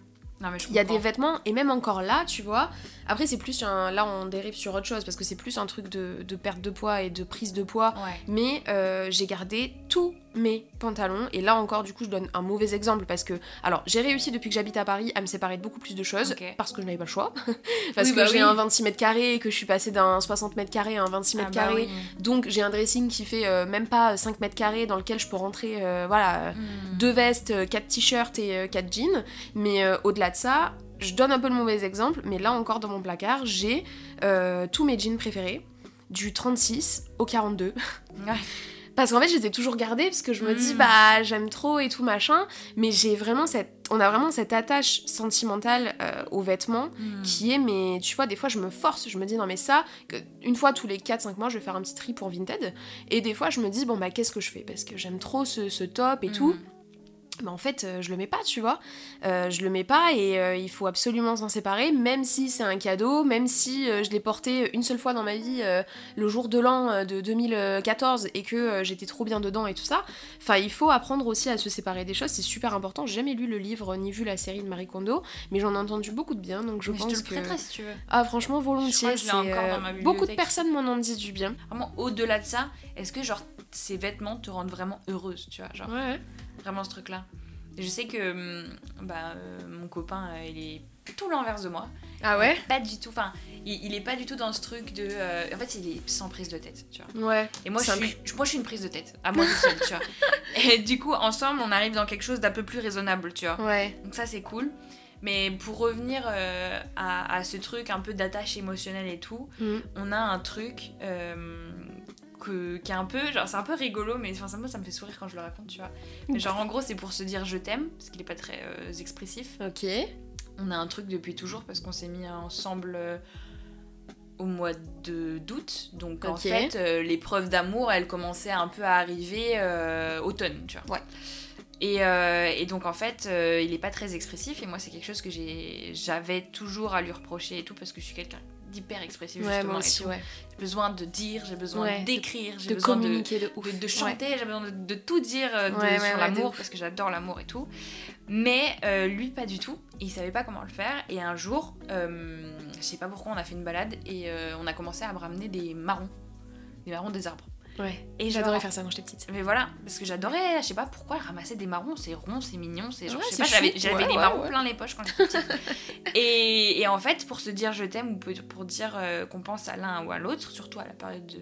Il y a des vêtements, et même encore là, tu vois, après, c'est plus un. Là, on dérive sur autre chose parce que c'est plus un truc de, de, perte de poids et de prise de poids. Mais euh, j'ai gardé tous mes pantalons. Et là encore, du coup, je donne un mauvais exemple parce que. Alors, j'ai réussi depuis que j'habite à Paris à me séparer de beaucoup plus de choses parce que je n'avais pas le choix. parce que bah j'ai un 26 mètres carrés et que je suis passée d'un 60 mètres carrés à un 26 mètres ah bah carrés. Donc, j'ai un dressing qui fait euh, même pas 5 mètres carrés dans lequel je peux rentrer, euh, voilà, hmm. deux vestes, quatre t-shirts et quatre jeans. Mais au-delà de ça, je donne un peu le mauvais exemple, mais là encore dans mon placard, j'ai euh, tous mes jeans préférés, du 36 au 42. Parce qu'en fait, je les ai toujours gardés parce que je me dis, mm. bah, j'aime trop et tout machin. Mais j'ai vraiment cette. On a vraiment cette attache sentimentale euh, aux vêtements mm. qui est, mais tu vois, des fois, je me force. Je me dis, non, mais ça, une fois tous les 4-5 mois, je vais faire un petit tri pour Vinted. Et des fois, je me dis, bon, bah, qu'est-ce que je fais? Parce que j'aime trop ce, top et mm. tout bah en fait euh, je le mets pas tu vois. Euh, je le mets pas et euh, il faut absolument s'en séparer même si c'est un cadeau même si je l'ai porté une seule fois dans ma vie le jour de l'an de 2014 et que j'étais trop bien dedans et tout ça. Enfin il faut apprendre aussi à se séparer des choses c'est super important. J'ai jamais lu le livre ni vu la série de Marie Kondo mais j'en ai entendu beaucoup de bien donc je pense je te le que si tu veux. Ah franchement volontiers beaucoup de personnes m'en ont dit du bien. Vraiment au-delà de ça est-ce que genre ces vêtements te rendent vraiment heureuse tu vois genre ouais Vraiment ce truc-là. Je sais que hum, bah, euh, mon copain, euh, il est tout l'inverse de moi. Ah ouais? Pas du tout. Enfin, il, est pas du tout dans ce truc de. Euh, en fait, il est sans prise de tête, tu vois. Ouais. Et moi, je suis, moi, je suis une prise de tête, à moi seule, tu vois. Et du coup, ensemble, on arrive dans quelque chose d'un peu plus raisonnable, tu vois. Ouais. Donc, ça, c'est cool. Mais pour revenir à, à, ce truc un peu d'attache émotionnelle et tout, mm. on a un truc qui est un peu genre c'est un peu rigolo mais enfin moi ça me fait sourire quand je le raconte tu vois. Mais genre en gros c'est pour se dire je t'aime parce qu'il est pas très euh, expressif. Ok. On a un truc depuis toujours parce qu'on s'est mis ensemble euh, au mois de d'août. Donc en fait euh, les preuves d'amour elles commençaient un peu à arriver automne tu vois. Ouais. Et, et, donc en fait, il est pas très expressif et moi c'est quelque chose que j'avais toujours à lui reprocher et tout parce que je suis quelqu'un d'hyper expressif justement. J'ai besoin de dire, j'ai besoin d'écrire, j'ai besoin communiquer de, de, chanter, j'ai besoin de, tout dire euh, sur l'amour parce que j'adore l'amour et tout. Mais euh, lui pas du tout, il savait pas comment le faire. Et un jour, euh, je sais pas pourquoi on a fait une balade et on a commencé à me ramener des marrons, des marrons des arbres. Ouais. Et j'adorais faire ça quand j'étais petite. Mais voilà, parce que j'adorais, je sais pas pourquoi, ramasser des marrons, c'est rond, c'est mignon, c'est genre, je sais pas, j'avais, j'avais les marrons plein les poches quand j'étais petite. et, et, en fait, pour se dire je t'aime ou pour dire euh, qu'on pense à l'un ou à l'autre, surtout à la période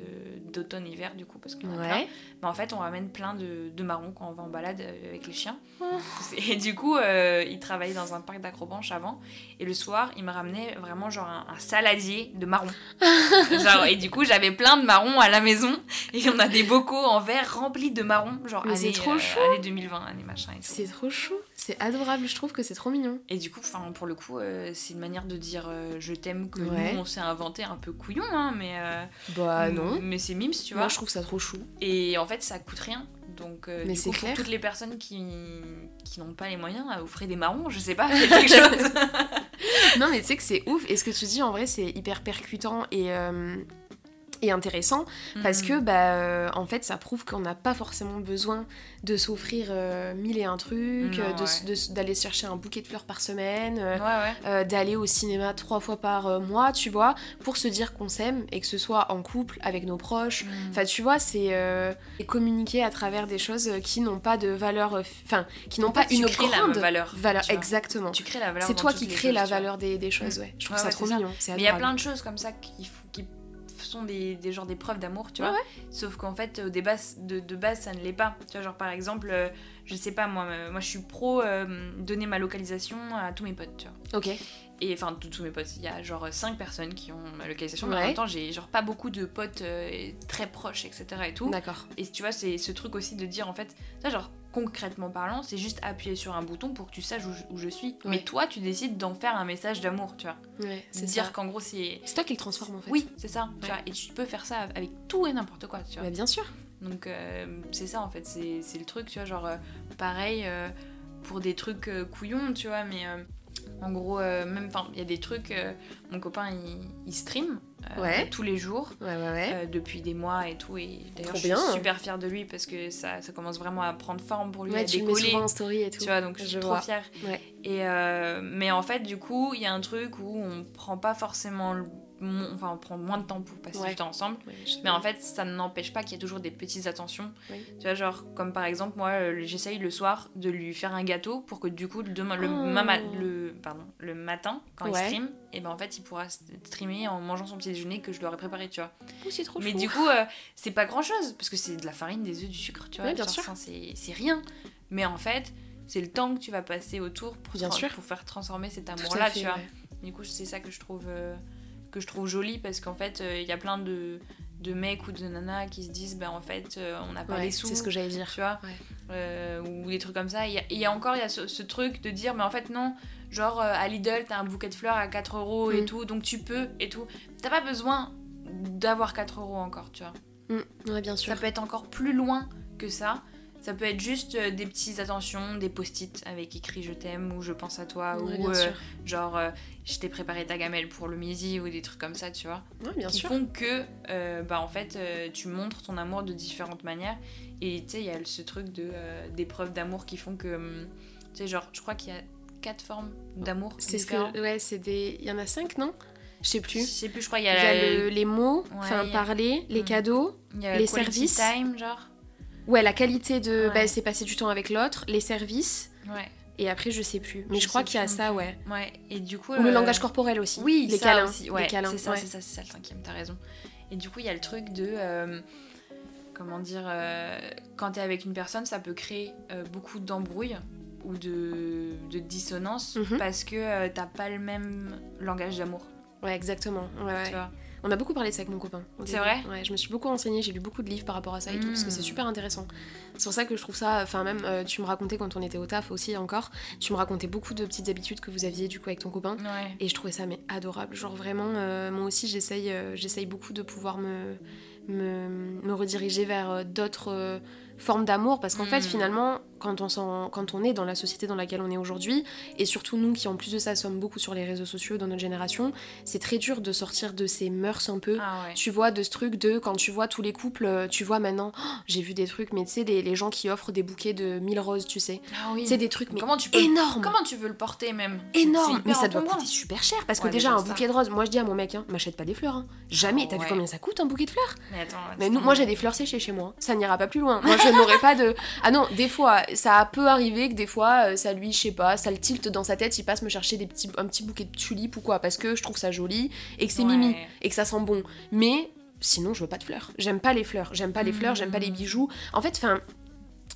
d'automne-hiver du coup, parce que ouais. bah, en fait, on ramène plein de, de, marrons quand on va en balade euh, avec les chiens. Oh. Et du coup, euh, il travaillait dans un parc d'acrobanche avant, et le soir, il me ramenait vraiment genre un, un saladier de marrons. genre, et du coup, j'avais plein de marrons à la maison, et on a des bocaux en verre remplis de marrons, genre année, c'est trop euh, chou. année 2020, année machin et C'est trop chou, c'est adorable, je trouve que c'est trop mignon. Et du coup, enfin pour le coup, euh, c'est une manière de dire euh, je t'aime que nous on s'est inventé un peu couillon, hein, mais bah non. Mais c'est mimes, tu vois. Moi je trouve ça trop chou. Et en fait, ça coûte rien. Donc, mais clair. pour toutes les personnes qui, qui n'ont pas les moyens, à offrir des marrons, je sais pas, quelque chose. non, mais tu sais que c'est ouf. Et ce que tu dis, en vrai, c'est hyper percutant et, et intéressant parce que mm. bah euh, en fait ça prouve qu'on n'a pas forcément besoin de s'offrir euh, mille et un trucs d'aller chercher un bouquet de fleurs par semaine euh, d'aller au cinéma trois fois par mois tu vois pour se dire qu'on s'aime et que ce soit en couple avec nos proches. Mm. enfin tu vois c'est communiquer à travers des choses qui n'ont pas de valeur enfin qui n'ont pas une grande valeur, valeur exactement. Tu crées la valeur c'est toi qui crée la valeur des, des, choses mm. ouais. Je trouve ça trop mignon mais il y a plein de choses comme ça qui, qui sont des, des genres des preuves d'amour, tu vois. Sauf qu'en fait, au début de, de, base, ça ne l'est pas. Tu vois, genre par exemple, euh, je sais pas, moi, euh, moi je suis pro euh, donner ma localisation à tous mes potes, tu vois. Ok. Et enfin, tous mes potes, il y a genre 5 personnes qui ont ma localisation, mais en même temps, j'ai genre pas beaucoup de potes très proches, etc. et tout. D'accord. Et tu vois, c'est ce truc aussi de dire en fait, ça, genre concrètement parlant, c'est juste appuyer sur un bouton pour que tu saches où je, suis. Mais toi, tu décides d'en faire un message d'amour, tu vois. c'est dire qu'en gros, c'est. C'est toi qui le transforme en fait. Oui, c'est ça. Tu vois, et tu peux faire ça avec tout et n'importe quoi, tu vois. Bah, bien sûr. Donc, euh, c'est ça en fait, c'est le truc, tu vois. Genre, euh, pareil euh, pour des trucs couillons, tu vois, mais en gros, même, enfin, il y a des trucs, mon copain il, il stream euh, tous les jours euh, depuis des mois et tout. Et d'ailleurs, je suis super fière de lui parce que ça, ça commence vraiment à prendre forme pour lui, à tu décoller. en story et tout. Tu vois, donc je suis trop fière. Et, euh, mais en fait, du coup, il y a un truc où on prend pas forcément enfin on prend moins de temps pour passer du temps ensemble. Mais en fait ça n'empêche pas qu'il y a toujours des petites attentions. Tu vois genre comme par exemple moi euh, j'essaye le soir de lui faire un gâteau pour que du coup le demain le, oh. le pardon le matin quand il stream et ben en fait il pourra streamer en mangeant son petit déjeuner que je lui aurais préparé tu vois. Oh, c'est trop mais du coup euh, c'est pas grand chose parce que c'est de la farine des œufs du sucre tu vois. Bien sûr. c'est rien. Mais en fait c'est le temps que tu vas passer autour pour, bien sûr. pour faire transformer cet amour là tu vois. du coup c'est ça que je trouve euh, que je trouve jolie parce qu'en fait, il euh, y a plein de, de mecs ou de nanas qui se disent, ben en fait, euh, on n'a pas les sous. C'est ce que j'allais dire. Tu vois euh, Ou des trucs comme ça. Et il y, a encore, il y a ce, truc de dire, mais en fait, non, genre à Lidl, t'as un bouquet de fleurs à 4 euros et mm. tout, donc tu peux et tout. T'as pas besoin d'avoir 4 euros encore, tu vois. Mm. Ouais, bien sûr. Ça peut être encore plus loin que ça. Ça peut être juste euh, des petites attentions, des post-it avec écrit je t'aime ou je pense à toi ou euh, genre euh, je t'ai préparé ta gamelle pour le midi ou des trucs comme ça, tu vois. Ouais, bien qui font que bah en fait tu montres ton amour de différentes manières et tu sais il y a ce truc de des preuves d'amour qui font que hum, tu sais genre je crois qu'il y a quatre formes d'amour. C'est ce que ouais, c'est des il y en a cinq non? Je sais plus. Je sais plus, je crois il y a, les mots, enfin parler, les cadeaux, les services. time genre. Ouais, la qualité de. Bah, c'est passer du temps avec l'autre, les services. Ouais. Et après, je sais plus. Mais je, crois qu'il y a ça, ouais. Ouais. Et du coup. Ou le euh, langage corporel aussi. Oui, les câlins. Aussi. Ouais, c'est ça, c'est ça, c'est ça le cinquième, t'as raison. Et du coup, il y a le truc de. Euh, comment dire euh, Quand t'es avec une personne, ça peut créer beaucoup d'embrouilles ou de, de dissonance mhm. parce que t'as pas le même langage d'amour. Ouais, exactement. Ouais, tu vois on a beaucoup parlé de ça avec mon copain. C'est vrai? Ouais, je me suis beaucoup renseignée, j'ai lu beaucoup de livres par rapport à ça et tout, parce que c'est hmm. super intéressant. C'est pour ça que je trouve ça, enfin même, euh, tu me racontais quand on était au taf aussi encore, tu me racontais beaucoup de petites habitudes que vous aviez du coup avec ton copain. Et je trouvais ça mais adorable. Genre vraiment, euh, moi aussi j'essaye euh, j'essaye beaucoup de pouvoir me, me, me rediriger vers d'autres formes d'amour, parce qu'en fait hmm. finalement, quand on, quand on est dans la société dans laquelle on est aujourd'hui, et surtout nous qui en plus de ça sommes beaucoup sur les réseaux sociaux dans notre génération, c'est très dur de sortir de ces mœurs un peu. Ah tu vois, de ce truc de quand tu vois tous les couples, tu vois maintenant, oh, j'ai vu des trucs, mais tu sais, les, les, gens qui offrent des bouquets de 1000 roses, tu sais. Ah oui. C'est des trucs mais comment tu peux énormes. Comment tu veux le porter même? Énorme, mais ça doit coûter super cher parce que déjà un bouquet de roses, moi je dis à mon mec, hein, m'achète pas des fleurs. Hein. Jamais. T'as vu combien ça coûte un bouquet de fleurs? Mais attends. Mais nous, moi j'ai des fleurs séchées chez moi. Ça n'ira pas plus loin. Moi je n'aurais pas de. Ah non, des fois, ça peut arriver que des fois, euh, ça lui, je sais pas, ça le tilte dans sa tête, il passe me chercher des petits, un petit bouquet de tulipes ou quoi, parce que je trouve ça joli et que c'est mimi et que ça sent bon. Mais sinon, je veux pas de fleurs. J'aime pas les fleurs. J'aime pas les fleurs, j'aime pas les bijoux. En fait, enfin,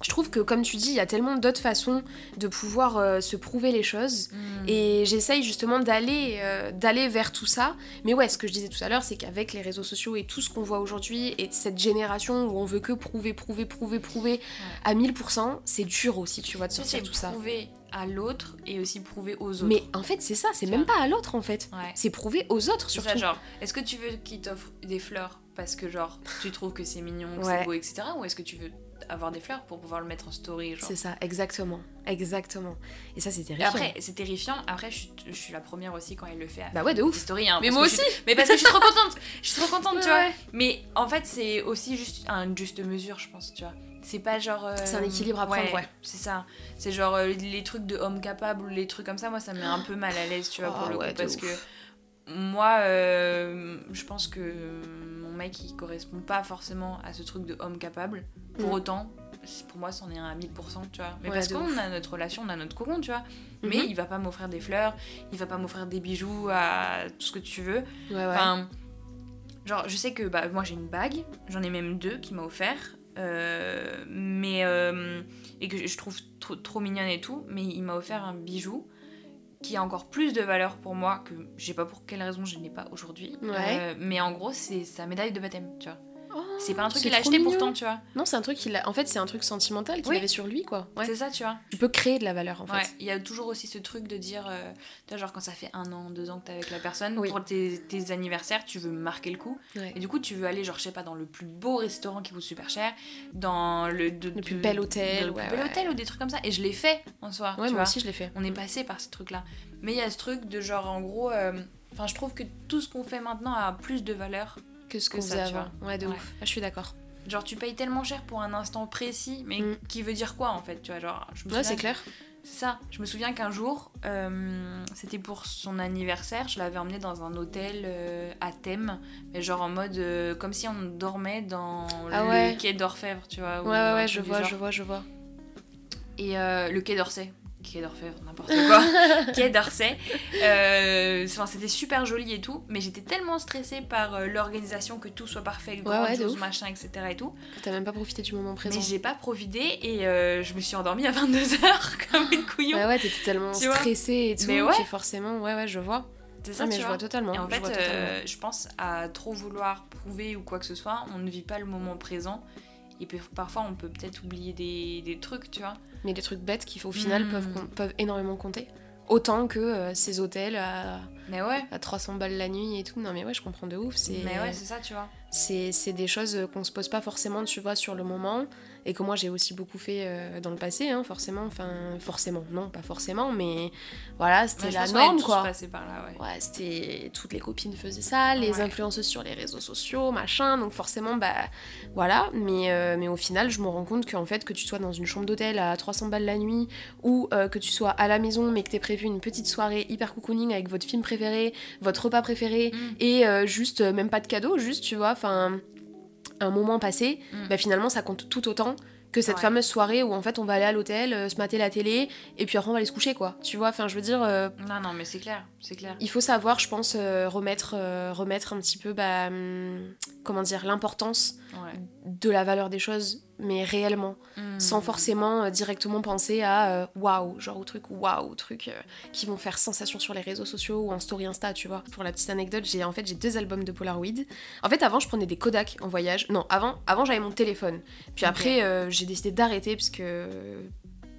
je trouve que comme tu dis, il y a tellement d'autres façons de pouvoir euh, se prouver les choses Mm. et j'essaye justement d'aller euh, d'aller vers tout ça. Mais ouais, ce que je disais tout à l'heure, c'est qu'avec les réseaux sociaux et tout ce qu'on voit aujourd'hui et cette génération où on veut que prouver, prouver, prouver, prouver à 1000%, c'est dur aussi, tu vois, de sortir tout ça. Prouver à l'autre et aussi prouver aux autres. Mais en fait, c'est ça, c'est même pas à l'autre en fait. Ouais. C'est prouver aux autres surtout. Ça, genre, est-ce que tu veux qu'il t'offre des fleurs parce que genre tu trouves que c'est mignon, que Ouais. c'est beau, etc. Ou est-ce que tu veux avoir des fleurs pour pouvoir le mettre en story C'est ça, exactement. Exactement. Et ça, c'est terrifiant. après, c'est terrifiant. Après, je, suis- je suis la première aussi quand il le fait. Bah ouais, de ouf. stories, hein, Mais moi je aussi. Mais parce que je suis trop contente. Je suis trop contente, tu vois. Ouais. Mais en fait, c'est aussi juste un juste mesure, je pense, tu vois. C'est pas genre. euh, C'est un équilibre à prendre, ouais. C'est ça. C'est genre euh, les trucs de hommes capables ou les trucs comme ça, moi, ça me met un peu mal à l'aise, tu vois, Ah pour le ouais, coup. Parce ouf. que moi, euh, je pense que mon mec, il correspond pas forcément à ce truc de homme capable. Pour Mm. autant, pour moi, c'en est un à 1000%, tu vois. Mais Ouais, parce qu'on a notre relation, on a notre cocon, tu vois. Mais Mhm. il va pas m'offrir des fleurs, il va pas m'offrir des bijoux, à tout ce que tu veux. Ouais, ouais. Enfin, genre, je sais que bah, moi j'ai une bague, j'en ai même deux qu'il m'a offert, euh, mais euh, et que je trouve trop, trop mignonne et tout, mais il m'a offert un bijou qui a encore plus de valeur pour moi que je sais pas pour quelle raison je n'ai pas aujourd'hui. Ouais. Euh, mais en gros, c'est sa médaille de baptême, tu vois. C'est pas un truc qu'il a acheté mignon. pourtant, tu vois. Non, c'est un truc qu'il a. En fait, c'est un truc sentimental qu'il Oui. avait sur lui, quoi. Ouais. C'est ça, tu vois. Tu peux créer de la valeur, en fait. Ouais, il y a toujours aussi ce truc de dire, euh, tu vois, genre quand ça fait un an, deux ans que t'es avec la personne, Oui. pour tes, tes anniversaires, tu veux marquer le coup. Ouais. Et du coup, tu veux aller, genre, je sais pas, dans le plus beau restaurant qui coûte super cher, dans le, de- Le plus de- bel hôtel, le plus bel hôtel ou des trucs comme ça. Et je l'ai fait en soi. Ouais, tu moi vois. aussi, je l'ai fait. On est passé par ce truc-là. Mais il y a ce truc de genre, en gros, euh, enfin, je trouve que tout ce qu'on fait maintenant a plus de valeur. Que ce que qu'on ça, faisait avant. Ouais, de Ouais. ouf. Ah, je suis d'accord. Genre, tu payes tellement cher pour un instant précis, mais Mm. qui veut dire quoi en fait, tu vois, genre, je me Ouais, souviens c'est clair. C'est ça. Je me souviens qu'un jour, euh, c'était pour son anniversaire, je l'avais emmené dans un hôtel euh, à thème, mais genre en mode euh, comme si on dormait dans Ah le ouais. quai d'Orfèvre, tu vois. ou Ouais, ouais, ouais, je vois, genre. je vois, je vois. Et le quai d'Orsay. Quai d'Orfèvre, n'importe quoi. quai d'Orsay. Euh, c'était super joli et tout, mais j'étais tellement stressée par euh, l'organisation que tout soit parfait, Ouais, ouais, ouf. machin, etc. et tout. T'as même pas profité du moment présent. Mais j'ai pas profité et euh, je me suis endormie à 22h comme une couillon. Ouais, ouais, t'étais tellement Tu stressée et tout. Mais ouais. que forcément, ouais, ouais, je vois. C'est ça, Ah, mais tu je vois. vois totalement. Et en je fait, euh, je pense à trop vouloir prouver ou quoi que ce soit, on ne vit pas le moment présent. Et puis, parfois, on peut peut-être oublier des, des trucs, tu vois. Mais des trucs bêtes qui, au final, peuvent, com- peuvent énormément compter. Autant que euh, ces hôtels à, Mais ouais, à 300 balles la nuit et tout. Non, mais ouais, je comprends de ouf. C'est mais ouais, c'est ça, tu vois. c'est des choses qu'on se pose pas forcément, tu vois, sur le moment. Et que moi, j'ai aussi beaucoup fait euh, dans le passé, hein, forcément. Enfin, forcément, non, pas forcément, mais voilà, c'était Ouais, la norme, quoi. passés par là, ouais. Ouais, c'était toutes les copines faisaient ça, les influenceuses sur les réseaux sociaux, machin. Donc forcément, bah voilà. Mais, euh, mais au final, je me rends compte qu'en fait, que tu sois dans une chambre d'hôtel à 300 balles la nuit ou euh, que tu sois à la maison mais que t'aies prévu une petite soirée hyper cocooning avec votre film préféré, votre repas préféré Mm. et juste même pas de cadeau, juste tu vois, enfin un moment passé, Mm. bah finalement ça compte tout autant que cette Ouais. fameuse soirée où en fait on va aller à l'hôtel, euh, se mater la télé et puis après on va aller se coucher quoi. Tu vois, enfin je veux dire. euh, Non, non, mais c'est clair, c'est clair. il faut savoir, je pense, euh, remettre, remettre un petit peu, bah, hum, comment dire, l'importance Ouais. de la valeur des choses, mais réellement, Mm. sans forcément euh, directement penser à euh, waouh, genre au truc waouh, truc euh, qui vont faire sensation sur les réseaux sociaux ou en story Insta, tu vois. Pour la petite anecdote, j'ai en fait j'ai deux albums de Polaroid. En fait, avant je prenais des Kodak en voyage. Non, avant, avant j'avais mon téléphone. Puis après euh, j'ai décidé d'arrêter parce que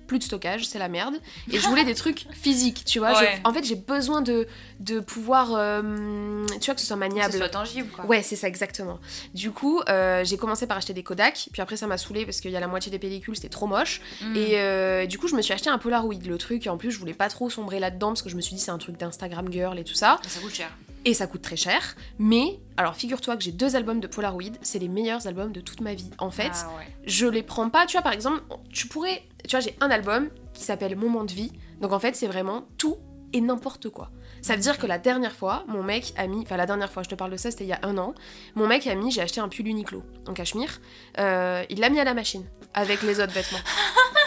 plus de stockage, c'est la merde. Et je voulais des trucs physiques, tu vois. en fait, j'ai besoin de, de pouvoir, euh, tu vois, que ce soit maniable. Que ce soit tangible, quoi. Ouais, c'est ça, exactement. Du coup, euh, j'ai commencé par acheter des Kodak, puis après, ça m'a saoulé parce qu'il y a la moitié des pellicules, c'était trop moche. Mm. Et euh, du coup, je me suis acheté un Polaroid, le truc. Et en plus, je voulais pas trop sombrer là-dedans parce que je me suis dit, c'est un truc d'Instagram girl et tout ça. Ça coûte cher. Et ça coûte très cher. Mais, alors figure-toi que j'ai deux albums de Polaroid, c'est les meilleurs albums de toute ma vie. En fait, ah je les prends pas, tu vois, par exemple, tu pourrais. Tu vois, j'ai un album qui s'appelle Moment de vie. Donc en fait, c'est vraiment tout et n'importe quoi. Ça veut dire que la dernière fois, mon mec a mis, enfin la dernière fois, je te parle de ça, c'était il y a un an, mon mec a mis, j'ai acheté un pull Uniqlo en cachemire, euh, il l'a mis à la machine avec les autres vêtements.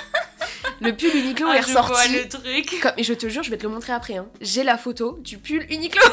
le pull Uniqlo ah, est ressorti. le truc. et je te jure, je vais te le montrer après. Hein. J'ai la photo du pull Uniqlo.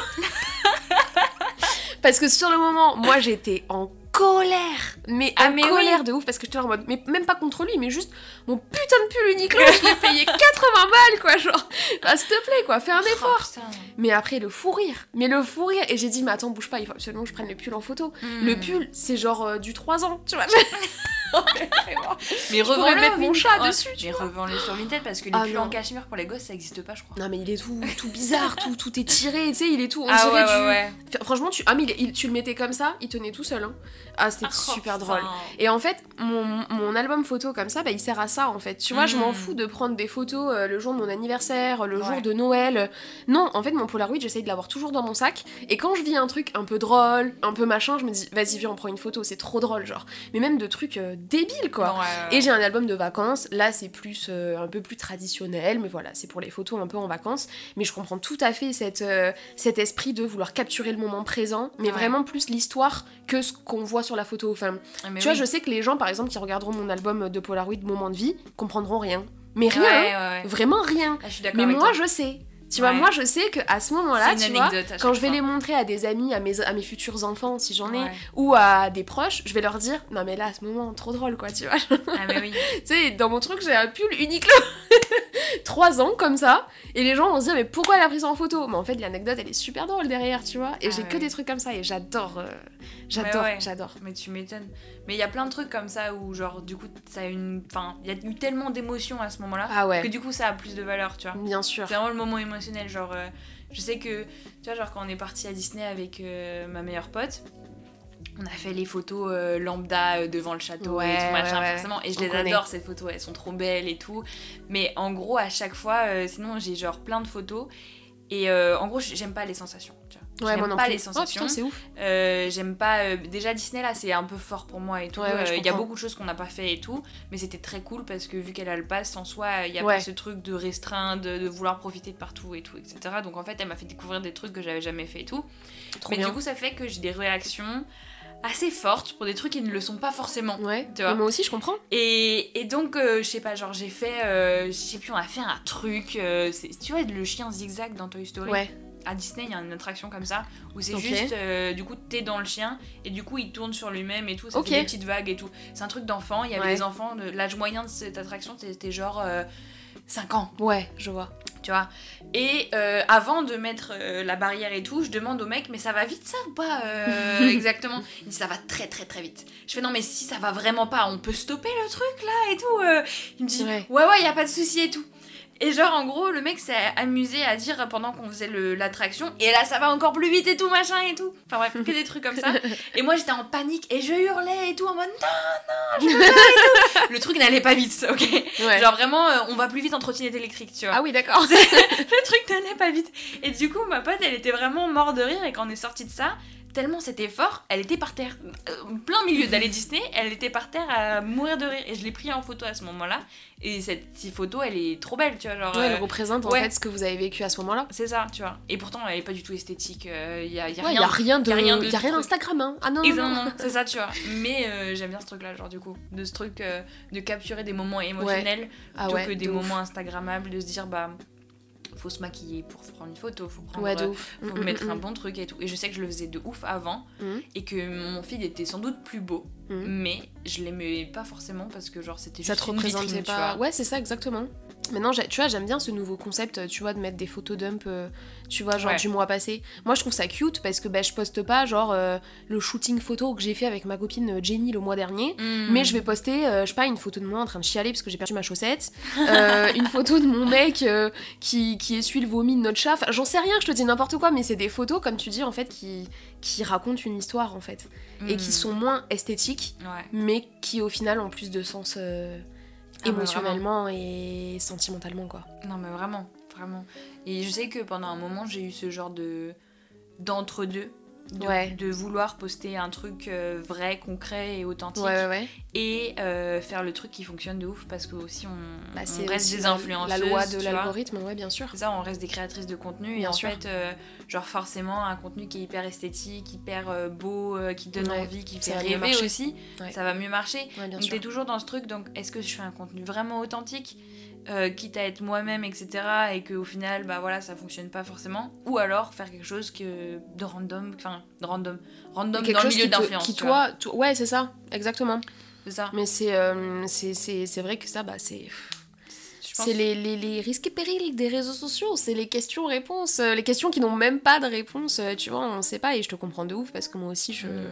Parce que sur le moment, moi j'étais en colère mais à ah, colère de ouf parce que j'étais en mode mais même pas contre lui mais juste mon putain de pull Uniqlo je l'ai payé 80 balles quoi genre bah, s'il te plaît quoi fais un oh, effort mais après le fou rire mais le fou rire et j'ai dit mais attends bouge pas il faut absolument que je prenne le pull en photo hmm. le pull c'est genre euh, du 3 ans tu vois mais revends-le mettre mon chat dessus mais revends-le sur Vinted parce que les ah, pulls en cachemire pour les gosses ça existe pas je crois. Non mais il est tout, tout bizarre tout, tout est tiré tu sais il est tout on ah, dirait ouais, ouais, franchement tu ah mais tu le mettais comme ça il tenait tout seul hein. ah c'était oh, super drôle. Et en fait mon, mon, album photo comme ça bah, il sert à ça en fait. Tu vois je m'en hmm. fous de prendre des photos euh, le jour de mon anniversaire le jour de Noël. Non en fait mon Polaroid j'essaye de l'avoir toujours dans mon sac. Et quand je vis un truc un peu drôle un peu machin je me dis vas-y viens on prend une photo c'est trop drôle genre. Mais même de trucs euh, débile quoi. Et j'ai un album de vacances, là c'est plus euh, un peu plus traditionnel, mais voilà, c'est pour les photos un peu en vacances. Mais je comprends tout à fait cette, euh, cet esprit de vouloir capturer le moment présent, mais vraiment plus l'histoire que ce qu'on voit sur la photo. Enfin, ah, tu vois, je sais que les gens par exemple qui regarderont mon album de Polaroid Moment de vie comprendront rien. Mais rien, vraiment rien. Ah, mais moi je sais. Tu vois, moi je sais que à ce moment-là, tu vois, quand je vais les montrer à des amis, à mes, à mes futurs enfants, si j'en ai, ou à des proches, je vais leur dire Non, mais là, à ce moment, trop drôle, quoi, tu vois. Ah, mais oui. tu sais, dans mon truc, j'ai un pull Uniqlo. Trois ans comme ça, et les gens vont se dire Mais pourquoi elle a pris ça en photo? Mais en fait, l'anecdote, elle est super drôle derrière, tu vois. Et ah j'ai que des trucs comme ça, et j'adore. Euh, j'adore, j'adore. Mais tu m'étonnes. Mais il y a plein de trucs comme ça où, genre, du coup, ça a une. Enfin, il y a eu tellement d'émotions à ce moment-là ah que du coup, ça a plus de valeur, tu vois. Bien sûr. C'est vraiment le moment émotionnel Genre, euh, je sais que, tu vois, genre quand on est parti à Disney avec euh, ma meilleure pote, on a fait les photos euh, lambda devant le château et tout machin, forcément. Et je les adore ces photos, elles sont trop belles et tout. Mais en gros, à chaque fois, sinon j'ai genre plein de photos. Et en gros, j'aime pas les sensations. Tu vois. Ouais, j'aime pas les oh, sensations. c'est ouf. Euh, j'aime pas. Euh, déjà, Disney, là, c'est un peu fort pour moi et tout. Euh, il y a beaucoup de choses qu'on n'a pas fait et tout. Mais c'était très cool parce que vu qu'elle a le pass, en soi, il y a pas ce truc de restreint, de, vouloir profiter de partout et tout, etc. Donc en fait, elle m'a fait découvrir des trucs que j'avais jamais fait et tout. mais du coup, ça fait que j'ai des réactions assez fortes pour des trucs qui ne le sont pas forcément. Ouais. Tu vois. moi aussi, je comprends. Et, et donc, je sais pas, genre, j'ai fait. je sais plus, on a fait un truc. tu vois, le chien zigzag dans Toy Story. Ouais à Disney, il y a une attraction comme ça où c'est juste, euh, du coup, t'es dans le chien et du coup, il tourne sur lui-même et tout. Ça fait des petites vagues et tout. C'est un truc d'enfant. Il y avait des enfants. De... L'âge moyen de cette attraction, c'était genre 5 euh, ans. Ouais, je vois. Tu vois. Et euh, avant de mettre la barrière et tout, je demande au mec, mais ça va vite ça ou pas exactement Il dit ça va très très très vite. Je fais non, mais si ça va vraiment pas, on peut stopper le truc là et tout. Il me dit ouais, ouais, il y a pas de souci et tout. Et genre, en gros, le mec s'est amusé à dire pendant qu'on faisait l'attraction, et là ça va encore plus vite et tout, machin et tout. Enfin bref, que des trucs comme ça. Et moi j'étais en panique et je hurlais et tout, en mode non, non, je veux pas et tout. Le truc n'allait pas vite, ok Genre vraiment, euh, on va plus vite en trottinette électrique, tu vois. Ah oui, d'accord. le truc n'allait pas vite. Et du coup, ma pote, elle était vraiment morte de rire, et quand on est sorti de ça, tellement c'était fort, elle était par terre. Euh, plein milieu d'aller Disney, elle était par terre à mourir de rire. Et je l'ai pris en photo à ce moment-là. Et cette photo, elle est trop belle, tu vois. Genre, ouais, elle euh, représente en fait ce que vous avez vécu à ce moment-là. C'est ça, tu vois. Et pourtant, elle est pas du tout esthétique. Il euh, y, a, y, a rien, y a rien de. Y a rien d'Instagram, hein. Ah non, non, non. c'est ça, tu vois. Mais j'aime bien ce truc-là, genre du coup. De ce truc de capturer des moments émotionnels ah plutôt que des moments Instagrammables, de se dire, bah faut se maquiller pour prendre une photo, faut prendre, ouais, faut mm, mettre mm, un mm. bon truc et tout. Et je sais que je le faisais de ouf avant et que mon feed était sans doute plus beau, mais je l'aimais pas forcément parce que genre c'était juste ça te représentait pas. Ouais, c'est ça exactement. Maintenant, tu vois, j'aime bien ce nouveau concept, tu vois, de mettre des photos dump, euh, tu vois, genre du mois passé. Moi, je trouve ça cute parce que bah, je poste pas, genre, euh, le shooting photo que j'ai fait avec ma copine euh, Jenny le mois dernier, hmm. mais je vais poster, je sais pas, une photo de moi en train de chialer parce que j'ai perdu ma chaussette, une photo de mon mec qui, qui essuie le vomi de notre chat. Enfin, j'en sais rien, je te dis n'importe quoi, mais c'est des photos, comme tu dis, en fait, qui, qui racontent une histoire, en fait. Et qui hmm. sont moins esthétiques, mais qui, au final, ont plus de sens ah, émotionnellement et sentimentalement quoi. Non mais vraiment, vraiment. Et je sais que pendant un moment j'ai eu ce genre de d'entre-deux de, de, vouloir poster un truc euh, vrai, concret et authentique et euh, faire le truc qui fonctionne de ouf parce que aussi on, bah, reste des influenceuses. La loi de l'algorithme, ouais, bien sûr. ça, on reste des créatrices de contenu et en fait, euh, genre forcément, un contenu qui est hyper esthétique, hyper beau, qui donne envie, qui fait rêver aussi, ça va mieux marcher. donc t'es toujours dans ce truc, donc est-ce que je fais un contenu vraiment authentique? Euh, quitte à être moi-même, etc. Et qu'au final, bah voilà, ça fonctionne pas forcément. Ou alors faire quelque chose que de random, enfin, de random, random quelque dans le milieu d'influence. Qui toi, ouais, c'est ça, exactement. C'est ça. Mais c'est euh, c'est vrai que ça, bah c'est. C'est les, les, les, risques et périls des réseaux sociaux, c'est les questions-réponses, euh, les questions qui n'ont même pas de réponse, tu vois, on sait pas, et je te comprends de ouf parce que moi aussi je, mm.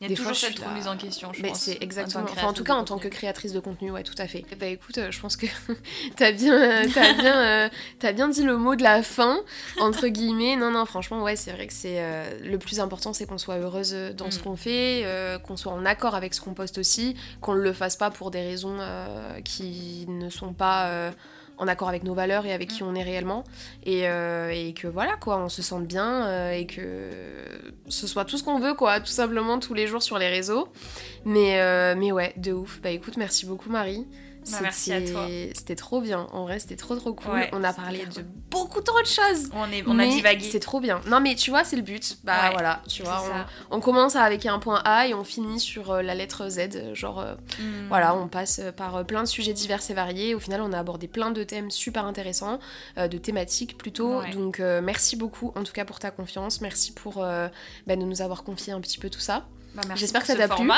Il y a toujours cette remise en question, je mais C'est exactement. En, enfin, en tout cas, en tant que créatrice de contenu, ouais, tout à fait. Bah écoute, euh, je pense que t'as bien, euh, as bien, euh, as bien dit le mot de la fin, entre guillemets. Non, non, franchement, ouais, c'est vrai que c'est le plus important, c'est qu'on soit heureuse dans ce mm. qu'on fait, qu'on soit en accord avec ce qu'on poste aussi, qu'on ne le fasse pas pour des raisons qui ne sont pas en accord avec nos valeurs et avec qui on est réellement. Et, euh, et que voilà, quoi, on se sente bien euh, et que ce soit tout ce qu'on veut, quoi, tout simplement tous les jours sur les réseaux. Mais, euh, mais ouais, de ouf. Bah écoute, merci beaucoup Marie. Bah, merci à toi. C'était trop bien. En vrai, c'était trop trop cool. on a parlé de beaucoup trop de choses. On, est, on a divagué. C'est trop bien. Non, mais tu vois, c'est le but. Bah voilà, tu vois. On, commence avec un point A et on finit sur euh, la lettre Z. Genre, euh, hmm. voilà, on passe par euh, plein de sujets divers et variés. Au final, on a abordé plein de thèmes super intéressants, de thématiques plutôt. Donc, merci beaucoup en tout cas pour ta confiance. Merci pour bah, de nous avoir confié un petit peu tout ça. Bah, J'espère que ça t'a plu.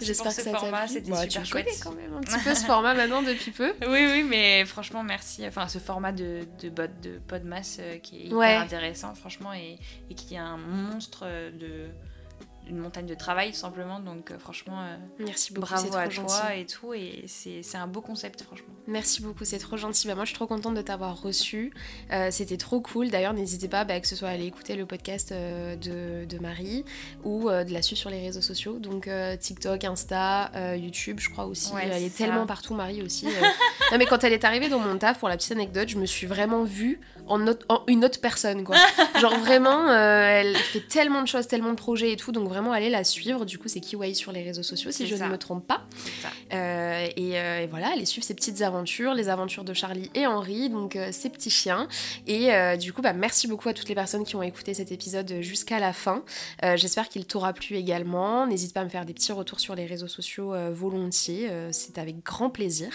J'espère que ça t'a plu. C'était super chouette. quand même un petit peu ce format maintenant depuis peu. Oui, oui, mais franchement, merci. Enfin, ce format de, de, de Podmas euh, qui est hyper intéressant, franchement, et, et qui est un monstre de une montagne de travail tout simplement. Donc euh, franchement, euh, merci beaucoup. Bravo à toi et tout. Et c'est un beau concept, franchement. Merci beaucoup, c'est trop gentil. Bah, moi, je suis trop contente de t'avoir reçu. Euh, c'était trop cool. D'ailleurs, n'hésitez pas, bah, que ce soit à aller écouter le podcast de, de, Marie ou de la suivre sur les réseaux sociaux. Donc TikTok, Insta, YouTube, je crois aussi. elle est, tellement partout, Marie aussi. non, mais quand elle est arrivée dans mon taf, pour la petite anecdote, je me suis vraiment vue en, en une autre personne, quoi. Genre vraiment, elle fait tellement de choses, tellement de projets et tout. Donc vraiment, aller la suivre. Du coup, c'est Kiwai sur les réseaux sociaux, si je ne me trompe pas. Euh, et, voilà, aller suivre ses petites aventures, les aventures de Charlie et Henri, donc euh, ses petits chiens. Et euh, du coup, bah, merci beaucoup à toutes les personnes qui ont écouté cet épisode jusqu'à la fin. J'espère qu'il t'aura plu également. N'hésite pas à me faire des petits retours sur les réseaux sociaux volontiers. c'est avec grand plaisir.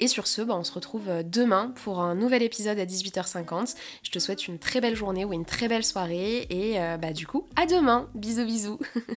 Et sur ce, bah, on se retrouve demain pour un nouvel épisode à 18h50. Je te souhaite une très belle journée ou une très belle soirée. Et bah, du coup, à demain. Bisous, bisous.